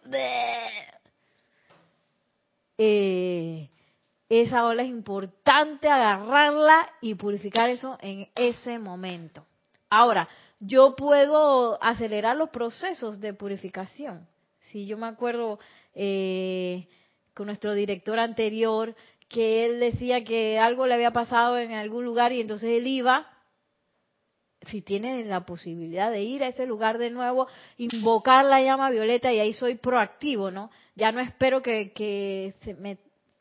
Eh, esa ola es importante agarrarla y purificar eso en ese momento. Ahora, yo puedo acelerar los procesos de purificación. Si yo me acuerdo eh, con nuestro director anterior que él decía que algo le había pasado en algún lugar y entonces él iba, si tiene la posibilidad de ir a ese lugar de nuevo, invocar la llama violeta y ahí soy proactivo, ¿no? Ya no espero que, que se me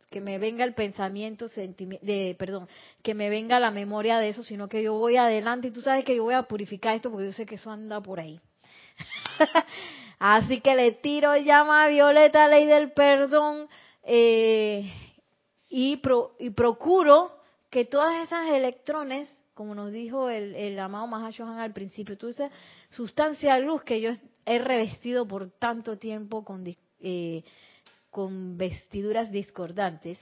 que me venga el pensamiento, de, perdón, que me venga la memoria de eso, sino que yo voy adelante y tú sabes que yo voy a purificar esto porque yo sé que eso anda por ahí. Así que le tiro llama a Violeta, ley del perdón, eh, y, y procuro que todas esas electrones, como nos dijo el, el amado Mahashohan al principio, tú esa sustancia luz que yo he revestido por tanto tiempo con eh, con vestiduras discordantes,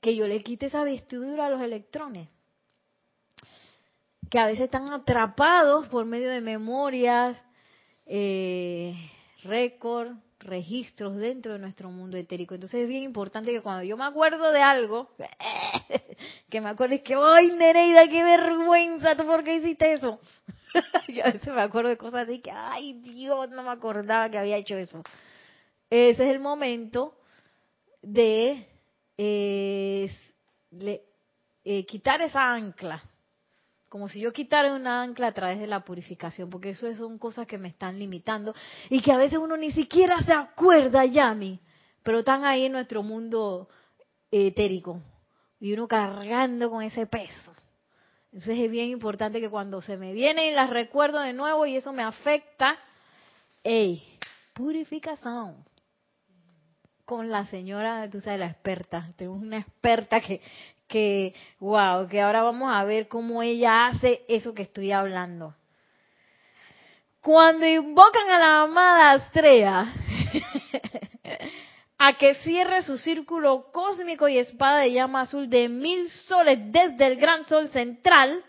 que yo le quite esa vestidura a los electrones, que a veces están atrapados por medio de memorias, eh, récord, registros dentro de nuestro mundo etérico. Entonces es bien importante que cuando yo me acuerdo de algo, que me acuerdes que, ¡ay, Nereida, qué vergüenza! ¿Tú por qué hiciste eso? yo a veces me acuerdo de cosas así que, ¡ay, Dios! No me acordaba que había hecho eso. Ese es el momento de eh, eh, quitar esa ancla, como si yo quitara una ancla a través de la purificación, porque eso son cosas que me están limitando y que a veces uno ni siquiera se acuerda, Yami, pero están ahí en nuestro mundo etérico y uno cargando con ese peso. Entonces es bien importante que cuando se me viene y las recuerdo de nuevo y eso me afecta, ¡ey! Purificación con la señora, tú sabes, la experta. Tenemos una experta que, que, wow, que ahora vamos a ver cómo ella hace eso que estoy hablando. Cuando invocan a la amada estrella a que cierre su círculo cósmico y espada de llama azul de mil soles desde el gran sol central,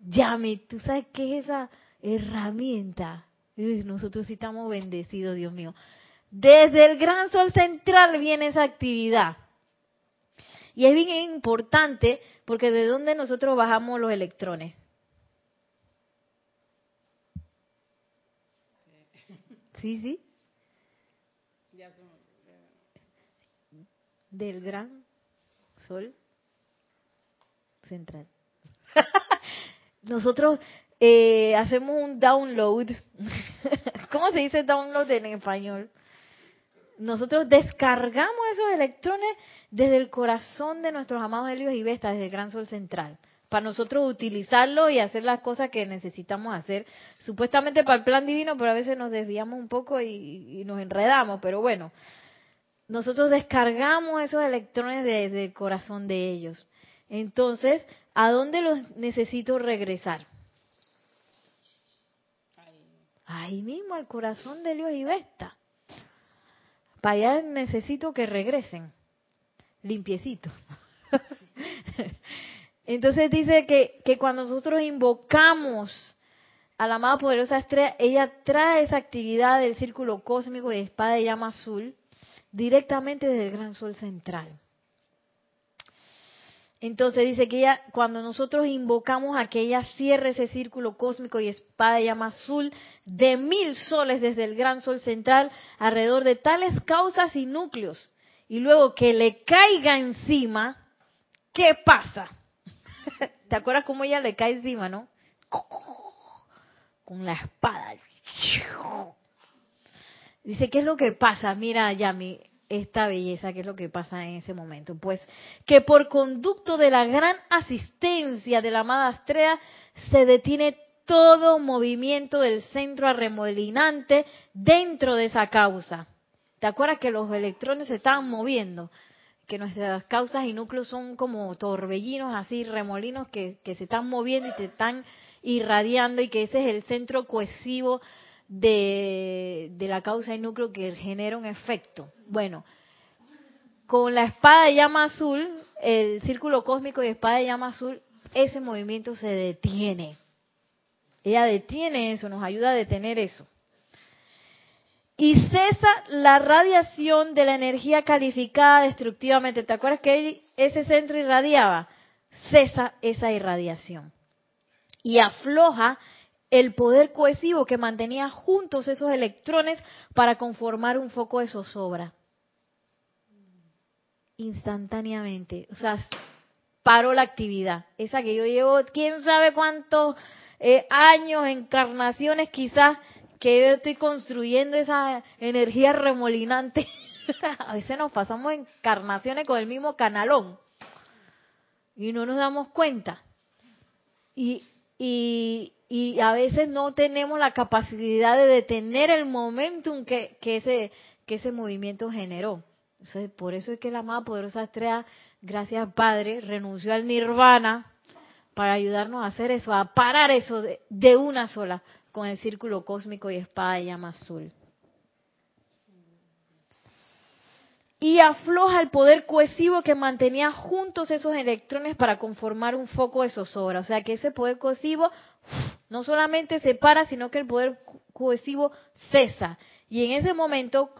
Yami, ¿tú sabes qué es esa herramienta? Nosotros sí estamos bendecidos, Dios mío. Desde el gran sol central viene esa actividad. Y es bien importante porque de dónde nosotros bajamos los electrones. Sí, sí. Del gran sol central. nosotros eh, hacemos un download. ¿Cómo se dice download en español? Nosotros descargamos esos electrones desde el corazón de nuestros amados Helios y Vesta, desde el Gran Sol Central, para nosotros utilizarlo y hacer las cosas que necesitamos hacer, supuestamente para el plan divino, pero a veces nos desviamos un poco y, nos enredamos, pero bueno, nosotros descargamos esos electrones desde el corazón de ellos. Entonces, ¿a dónde los necesito regresar? Ahí mismo, al corazón de Helios y Vesta. Para allá necesito que regresen, limpiecitos. Entonces dice que, que cuando nosotros invocamos a la amada poderosa estrella, ella trae esa actividad del círculo cósmico de espada de llama azul directamente desde el gran sol central. Entonces dice que ella, cuando nosotros invocamos a que ella cierre ese círculo cósmico y espada llama azul de mil soles desde el gran sol central alrededor de tales causas y núcleos, y luego que le caiga encima, ¿qué pasa? ¿Te acuerdas cómo ella le cae encima, no? Con la espada. Dice, ¿qué es lo que pasa? Mira, Yami, esta belleza, ¿qué es lo que pasa en ese momento? Pues que por conducto de la gran asistencia de la amada Astrea se detiene todo movimiento del centro arremolinante dentro de esa causa. ¿Te acuerdas que los electrones se estaban moviendo? Que nuestras causas y núcleos son como torbellinos, así remolinos que, que se están moviendo y te están irradiando y que ese es el centro cohesivo de, la causa y núcleo que genera un efecto. Bueno, con la espada de llama azul, el círculo cósmico y espada de llama azul, ese movimiento se detiene. Ella detiene eso, nos ayuda a detener eso. Y cesa la radiación de la energía calificada destructivamente. ¿Te acuerdas que ese centro irradiaba? Cesa esa irradiación. Y afloja el poder cohesivo que mantenía juntos esos electrones para conformar un foco de zozobra. Instantáneamente. O sea, paró la actividad. Esa que yo llevo, quién sabe cuántos eh, años, encarnaciones quizás, que yo estoy construyendo esa energía remolinante. A veces nos pasamos encarnaciones con el mismo canalón y no nos damos cuenta. Y, y, y a veces no tenemos la capacidad de detener el momentum que, ese, que ese movimiento generó. por eso es que la amada poderosa estrella, gracias Padre, renunció al nirvana para ayudarnos a hacer eso, a parar eso de, de una sola con el círculo cósmico y espada de llama azul. y afloja el poder cohesivo que mantenía juntos esos electrones para conformar un foco de zozobra. O sea que ese poder cohesivo no solamente se para, sino que el poder cohesivo cesa. Y en ese momento,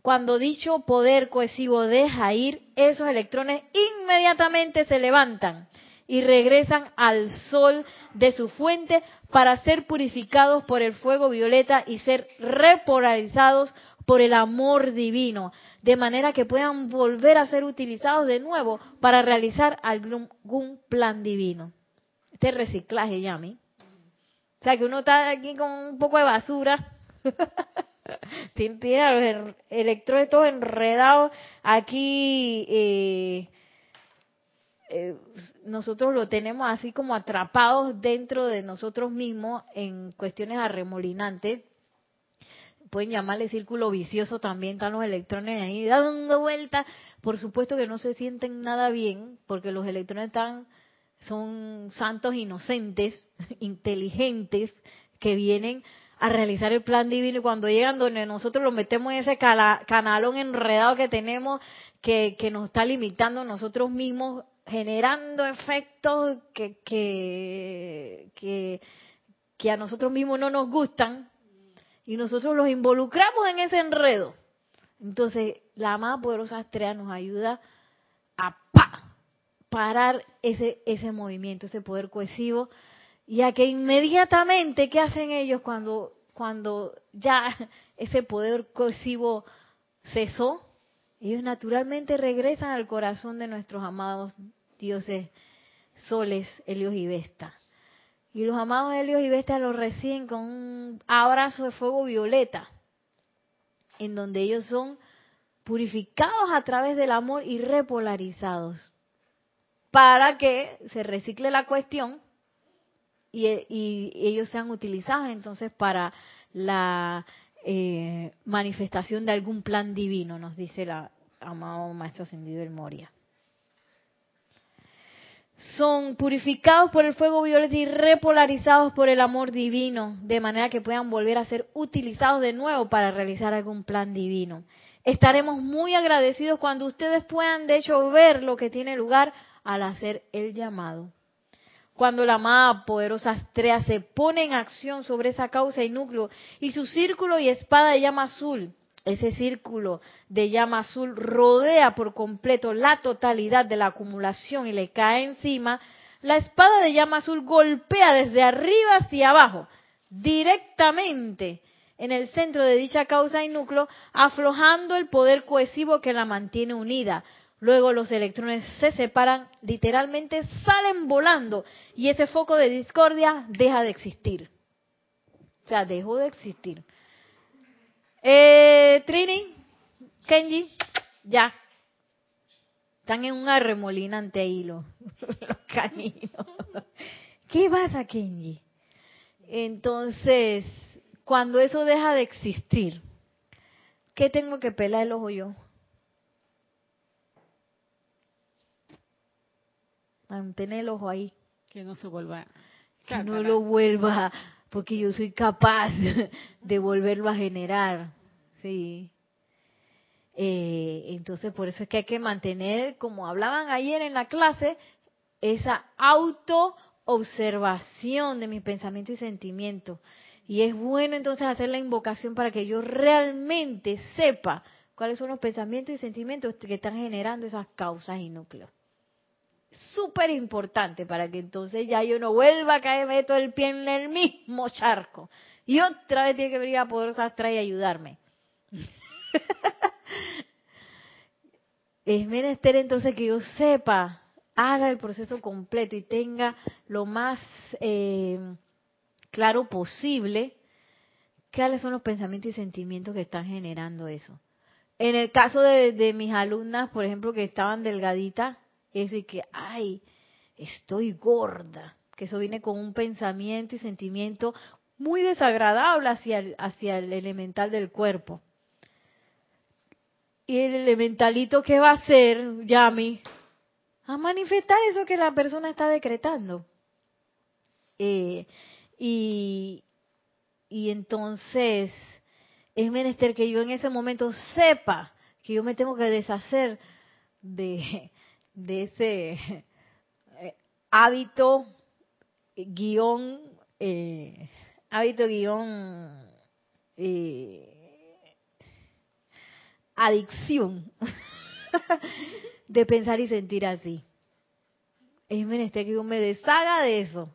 cuando dicho poder cohesivo deja ir, esos electrones inmediatamente se levantan y regresan al sol de su fuente para ser purificados por el fuego violeta y ser repolarizados por el amor divino, de manera que puedan volver a ser utilizados de nuevo para realizar algún plan divino. Este reciclaje, Yami. O sea, que uno está aquí con un poco de basura. Tiene los electrones todos enredados. Aquí eh, eh, nosotros lo tenemos así como atrapados dentro de nosotros mismos en cuestiones arremolinantes. Pueden llamarle círculo vicioso también, están los electrones ahí dando vueltas. Por supuesto que no se sienten nada bien, porque los electrones están son santos inocentes, inteligentes, que vienen a realizar el plan divino y cuando llegan donde nosotros los metemos en ese canalón enredado que tenemos, que, nos está limitando nosotros mismos, generando efectos que, que, que, que a nosotros mismos no nos gustan, y nosotros los involucramos en ese enredo. Entonces, la más poderosa estrella nos ayuda a parar ese, ese movimiento, ese poder cohesivo, y a que inmediatamente, ¿qué hacen ellos cuando, cuando ya ese poder cohesivo cesó? Ellos naturalmente regresan al corazón de nuestros amados dioses soles, Helios y Vesta. Y los amados Helios y Vesta los reciben con un abrazo de fuego violeta, en donde ellos son purificados a través del amor y repolarizados para que se recicle la cuestión y, ellos sean utilizados entonces para la eh, manifestación de algún plan divino, nos dice el amado Maestro Ascendido del Moria. Son purificados por el fuego violeta y repolarizados por el amor divino, de manera que puedan volver a ser utilizados de nuevo para realizar algún plan divino. Estaremos muy agradecidos cuando ustedes puedan, de hecho, ver lo que tiene lugar al hacer el llamado. cuando la amada poderosa estrella se pone en acción sobre esa causa y núcleo y su círculo y espada de llama azul, ese círculo de llama azul rodea por completo la totalidad de la acumulación y le cae encima, la espada de llama azul golpea desde arriba hacia abajo, directamente en el centro de dicha causa y núcleo, aflojando el poder cohesivo que la mantiene unida. Luego los electrones se separan, literalmente salen volando y ese foco de discordia deja de existir. O sea, dejó de existir. Eh, Trini, Kenji, ya. Están en un arremolinante hilo los caninos. ¿Qué pasa, Kenji? Entonces, cuando eso deja de existir, ¿qué tengo que pelar el ojo yo? Mantener el ojo ahí. Que no se vuelva. Que no lo vuelva, porque yo soy capaz de volverlo a generar. Sí. Eh, entonces, por eso es que hay que mantener, como hablaban ayer en la clase, esa auto-observación de mis pensamientos y sentimientos. Y es bueno entonces hacer la invocación para que yo realmente sepa cuáles son los pensamientos y sentimientos que están generando esas causas y núcleos súper importante para que entonces ya yo no vuelva a caerme todo el pie en el mismo charco. Y otra vez tiene que venir a Poderosa Astra y ayudarme. es menester entonces que yo sepa, haga el proceso completo y tenga lo más eh, claro posible cuáles son los pensamientos y sentimientos que están generando eso. En el caso de, de mis alumnas, por ejemplo, que estaban delgaditas, es decir, que, ay, estoy gorda, que eso viene con un pensamiento y sentimiento muy desagradable hacia el, hacia el elemental del cuerpo. Y el elementalito, ¿qué va a hacer, Yami? A manifestar eso que la persona está decretando. Eh, y, y entonces es menester que yo en ese momento sepa que yo me tengo que deshacer de, de ese eh, hábito guion eh, hábito guion eh, adicción de pensar y sentir así. Es menester que yo me deshaga de eso.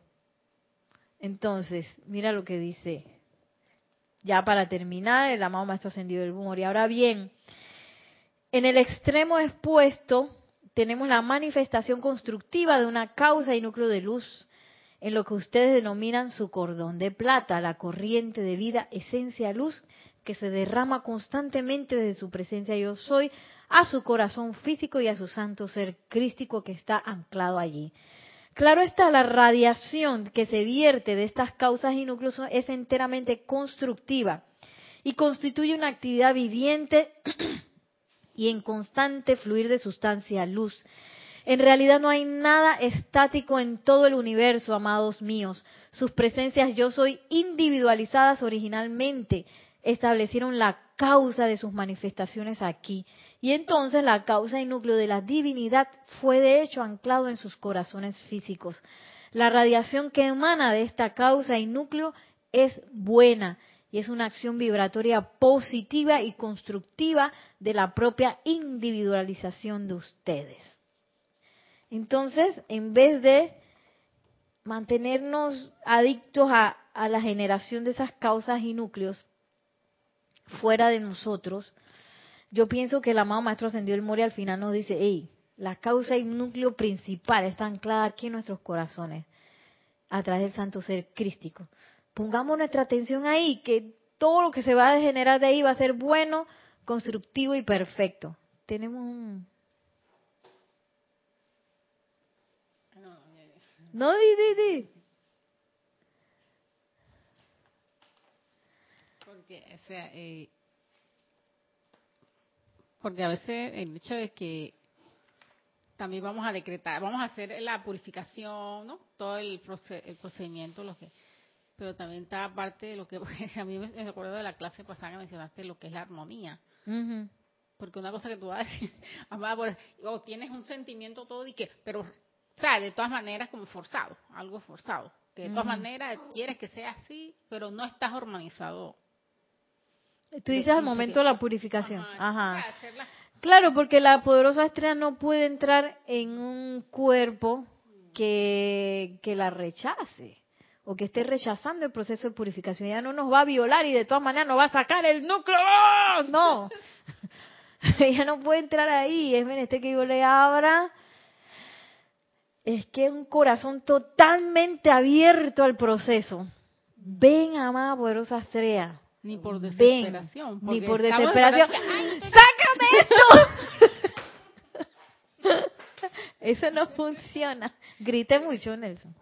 Entonces mira lo que dice. Ya para terminar el amado maestro ascendido del humor y ahora bien en el extremo expuesto tenemos la manifestación constructiva de una causa y núcleo de luz en lo que ustedes denominan su cordón de plata, la corriente de vida, esencia luz que se derrama constantemente desde su presencia yo soy a su corazón físico y a su santo ser crístico que está anclado allí. Claro está, la radiación que se vierte de estas causas y núcleos es enteramente constructiva y constituye una actividad viviente y en constante fluir de sustancia luz. En realidad no hay nada estático en todo el universo, amados míos. Sus presencias yo soy individualizadas originalmente establecieron la causa de sus manifestaciones aquí. Y entonces la causa y núcleo de la divinidad fue de hecho anclado en sus corazones físicos. La radiación que emana de esta causa y núcleo es buena y es una acción vibratoria positiva y constructiva de la propia individualización de ustedes. Entonces, en vez de mantenernos adictos a, la generación de esas causas y núcleos fuera de nosotros, yo pienso que el amado Maestro Ascendido el Mori al final nos dice, hey, la causa y núcleo principal está anclada aquí en nuestros corazones, a través del Santo Ser Crístico pongamos nuestra atención ahí, que todo lo que se va a generar de ahí va a ser bueno, constructivo y perfecto. Tenemos un... No, di, di, di. Porque, o sea, eh, porque a veces el hecho de que también vamos a decretar, vamos a hacer la purificación, ¿no? Todo el, el procedimiento, lo que pero también está parte de lo que a mí me acuerdo de la clase pasada que mencionaste lo que es la armonía. Porque una cosa que tú vas a decir, o tienes un sentimiento todo y que, pero O sea, de todas maneras como forzado, algo forzado. Que de todas maneras quieres que sea así, pero no estás hormonizado. Tú dices al momento de la purificación. Ajá. Claro, porque la poderosa estrella no puede entrar en un cuerpo que, que la rechace o que esté rechazando el proceso de purificación. Ella no nos va a violar y de todas maneras nos va a sacar el núcleo. No. Ella no puede entrar ahí. Es menester que yo le abra. Es que es un corazón totalmente abierto al proceso. Ven, amada poderosa estrella. Ni por Ven, desesperación. ni porque por desesperación. ¡Sácame esto! Eso no funciona. Grite mucho, Nelson.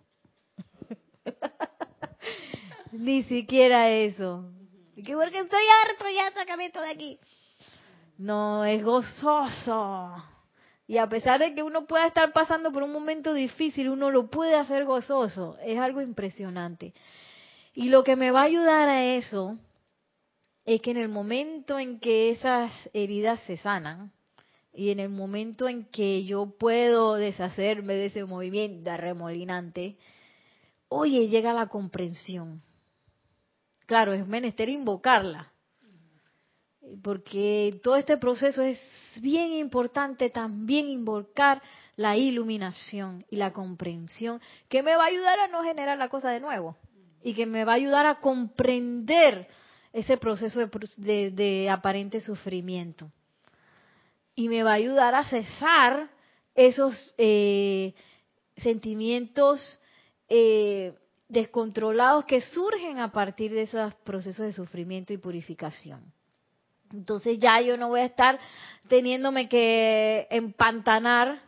Ni siquiera eso. Que porque estoy harto, ya sácame esto de aquí. No, es gozoso. Y a pesar de que uno pueda estar pasando por un momento difícil, uno lo puede hacer gozoso. Es algo impresionante. Y lo que me va a ayudar a eso es que en el momento en que esas heridas se sanan y en el momento en que yo puedo deshacerme de ese movimiento remolinante, oye, llega la comprensión. Claro, es menester invocarla, porque todo este proceso es bien importante también invocar la iluminación y la comprensión, que me va a ayudar a no generar la cosa de nuevo y que me va a ayudar a comprender ese proceso de, aparente sufrimiento. Y me va a ayudar a cesar esos eh, sentimientos eh, descontrolados que surgen a partir de esos procesos de sufrimiento y purificación. Entonces ya yo no voy a estar teniéndome que empantanar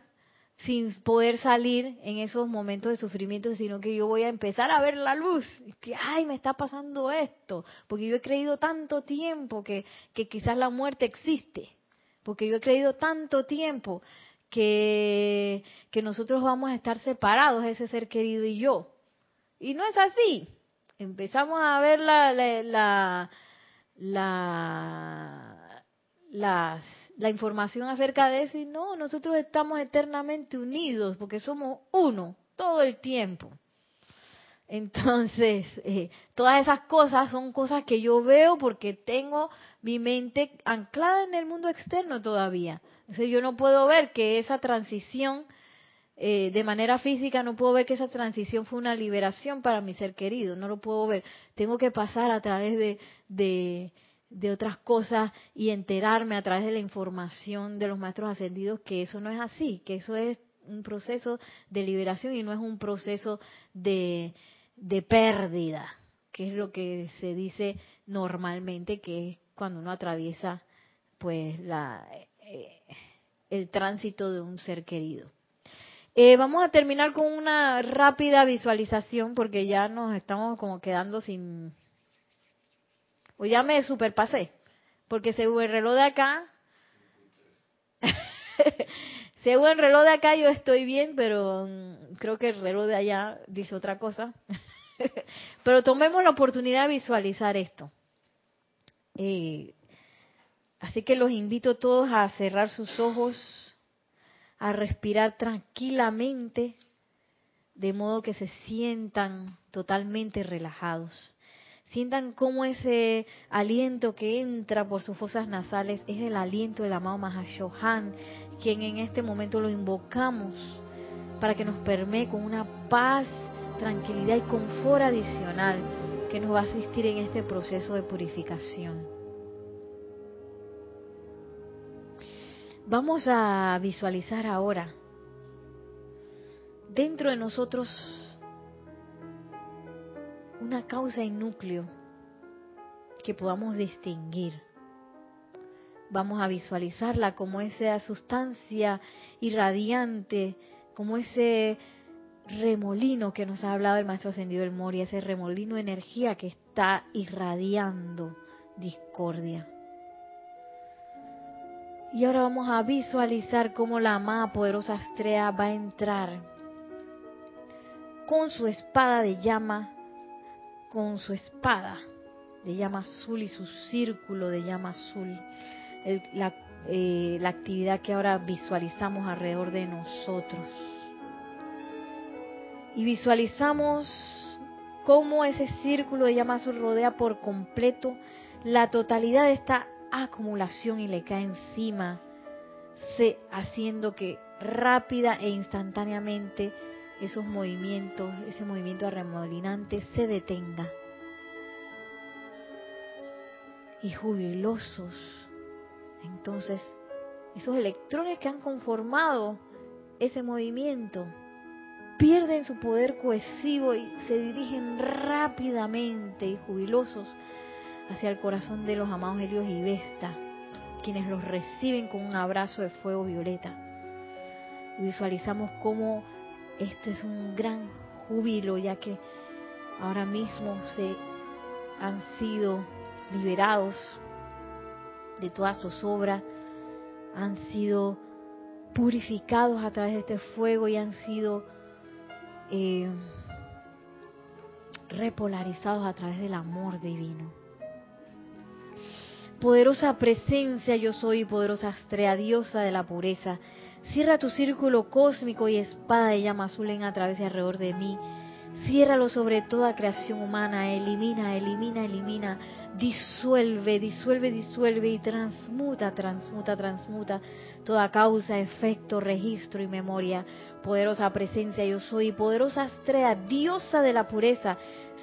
sin poder salir en esos momentos de sufrimiento, sino que yo voy a empezar a ver la luz. Que, ay, me está pasando esto, porque yo he creído tanto tiempo que, que quizás la muerte existe, porque yo he creído tanto tiempo que, que nosotros vamos a estar separados, ese ser querido y yo. Y no es así. Empezamos a ver la, la, la, la, las, la información acerca de eso y no, nosotros estamos eternamente unidos porque somos uno todo el tiempo. Entonces, eh, todas esas cosas son cosas que yo veo porque tengo mi mente anclada en el mundo externo todavía. Entonces, yo no puedo ver que esa transición, eh, de manera física, no puedo ver que esa transición fue una liberación para mi ser querido. No lo puedo ver. Tengo que pasar a través de, de, de otras cosas y enterarme a través de la información de los maestros ascendidos que eso no es así, que eso es un proceso de liberación y no es un proceso de, de pérdida, que es lo que se dice normalmente, que es cuando uno atraviesa pues la, eh, el tránsito de un ser querido. Eh, vamos a terminar con una rápida visualización porque ya nos estamos como quedando sin... O ya me superpasé, porque según el reloj de acá, según el reloj de acá yo estoy bien, pero mm, creo que el reloj de allá dice otra cosa. pero tomemos la oportunidad de visualizar esto. Eh, así que los invito todos a cerrar sus ojos, a respirar tranquilamente, de modo que se sientan totalmente relajados. Sientan cómo ese aliento que entra por sus fosas nasales es el aliento del amado Mahashohan, quien en este momento lo invocamos para que nos permee con una paz, tranquilidad y confort adicional que nos va a asistir en este proceso de purificación. Vamos a visualizar ahora dentro de nosotros una causa y núcleo que podamos distinguir. Vamos a visualizarla como esa sustancia irradiante, como ese remolino que nos ha hablado el maestro ascendido del Moria, ese remolino de energía que está irradiando discordia. Y ahora vamos a visualizar cómo la amada poderosa Astrea va a entrar con su espada de llama, con su espada de llama azul y su círculo de llama azul, eh, la actividad que ahora visualizamos alrededor de nosotros. Y visualizamos cómo ese círculo de llama azul rodea por completo la totalidad de esta acumulación y le cae encima, se, haciendo que rápida e instantáneamente esos movimientos, ese movimiento arremolinante se detenga. Y jubilosos, entonces, esos electrones que han conformado ese movimiento pierden su poder cohesivo y se dirigen rápidamente y jubilosos hacia el corazón de los amados Helios y Vesta, quienes los reciben con un abrazo de fuego violeta. visualizamos cómo este es un gran júbilo, ya que ahora mismo se han sido liberados de toda zozobra, han sido purificados a través de este fuego y han sido eh, repolarizados a través del amor divino. Poderosa presencia yo soy, poderosa estrella, diosa de la pureza. Cierra tu círculo cósmico y espada de llama azul en a través y alrededor de mí. Ciérralo sobre toda creación humana. Elimina, elimina, elimina. Disuelve, disuelve, disuelve y transmuta, transmuta, transmuta toda causa, efecto, registro y memoria. Poderosa presencia yo soy, poderosa estrella, diosa de la pureza.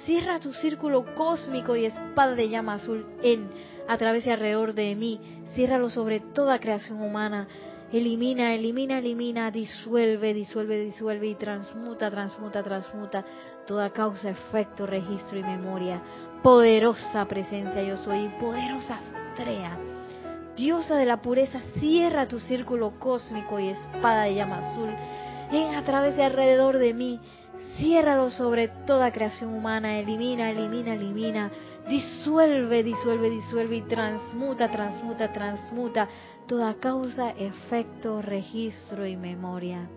Cierra tu círculo cósmico y espada de llama azul en a través y alrededor de mí. Ciérralo sobre toda creación humana. Elimina, elimina, elimina, disuelve, disuelve, disuelve y transmuta, transmuta, transmuta toda causa, efecto, registro y memoria. Poderosa presencia yo soy, poderosa estrella. Diosa de la pureza, cierra tu círculo cósmico y espada de llama azul en a través y alrededor de mí. Ciérralo sobre toda creación humana, elimina, elimina, elimina disuelve, disuelve, disuelve y transmuta, transmuta, transmuta toda causa, efecto, registro y memoria.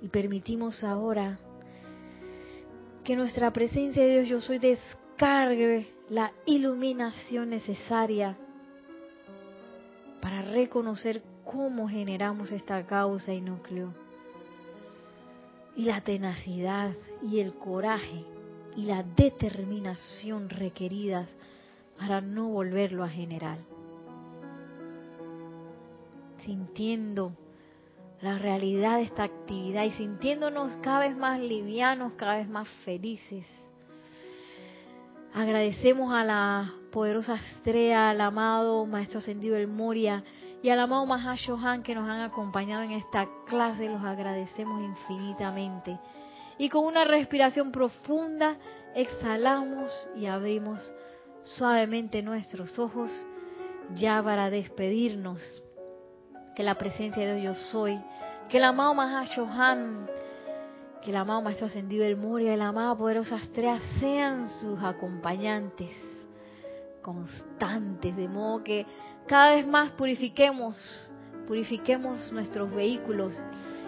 Y permitimos ahora que nuestra presencia de Dios yo soy descargue la iluminación necesaria para reconocer cómo generamos esta causa y núcleo. Y la tenacidad y el coraje y la determinación requeridas para no volverlo a generar. Sintiendo la realidad de esta actividad y sintiéndonos cada vez más livianos, cada vez más felices. Agradecemos a la poderosa estrella, al amado Maestro Ascendido El Moria y al amado Mahashohan que nos han acompañado en esta clase. Los agradecemos infinitamente y con una respiración profunda exhalamos y abrimos suavemente nuestros ojos ya para despedirnos. Que la presencia de Dios yo soy, que el amado Mahashohan, que el amado Maestro Ascendido del Moria, el amado Poderosa Estrella sean sus acompañantes constantes, de modo que cada vez más purifiquemos, purifiquemos nuestros vehículos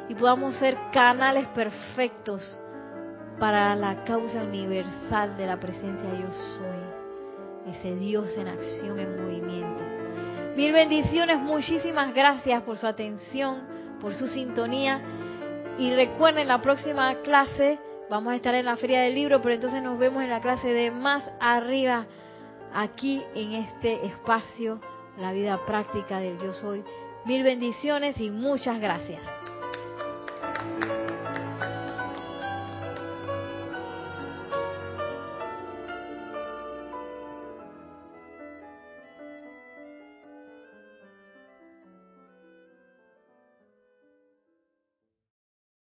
y podamos ser canales perfectos para la causa universal de la presencia yo soy, ese Dios en acción, en movimiento. Mil bendiciones, muchísimas gracias por su atención, por su sintonía y recuerden la próxima clase vamos a estar en la feria del libro, pero entonces nos vemos en la clase de más arriba aquí en este espacio, la vida práctica del yo soy. Mil bendiciones y muchas gracias.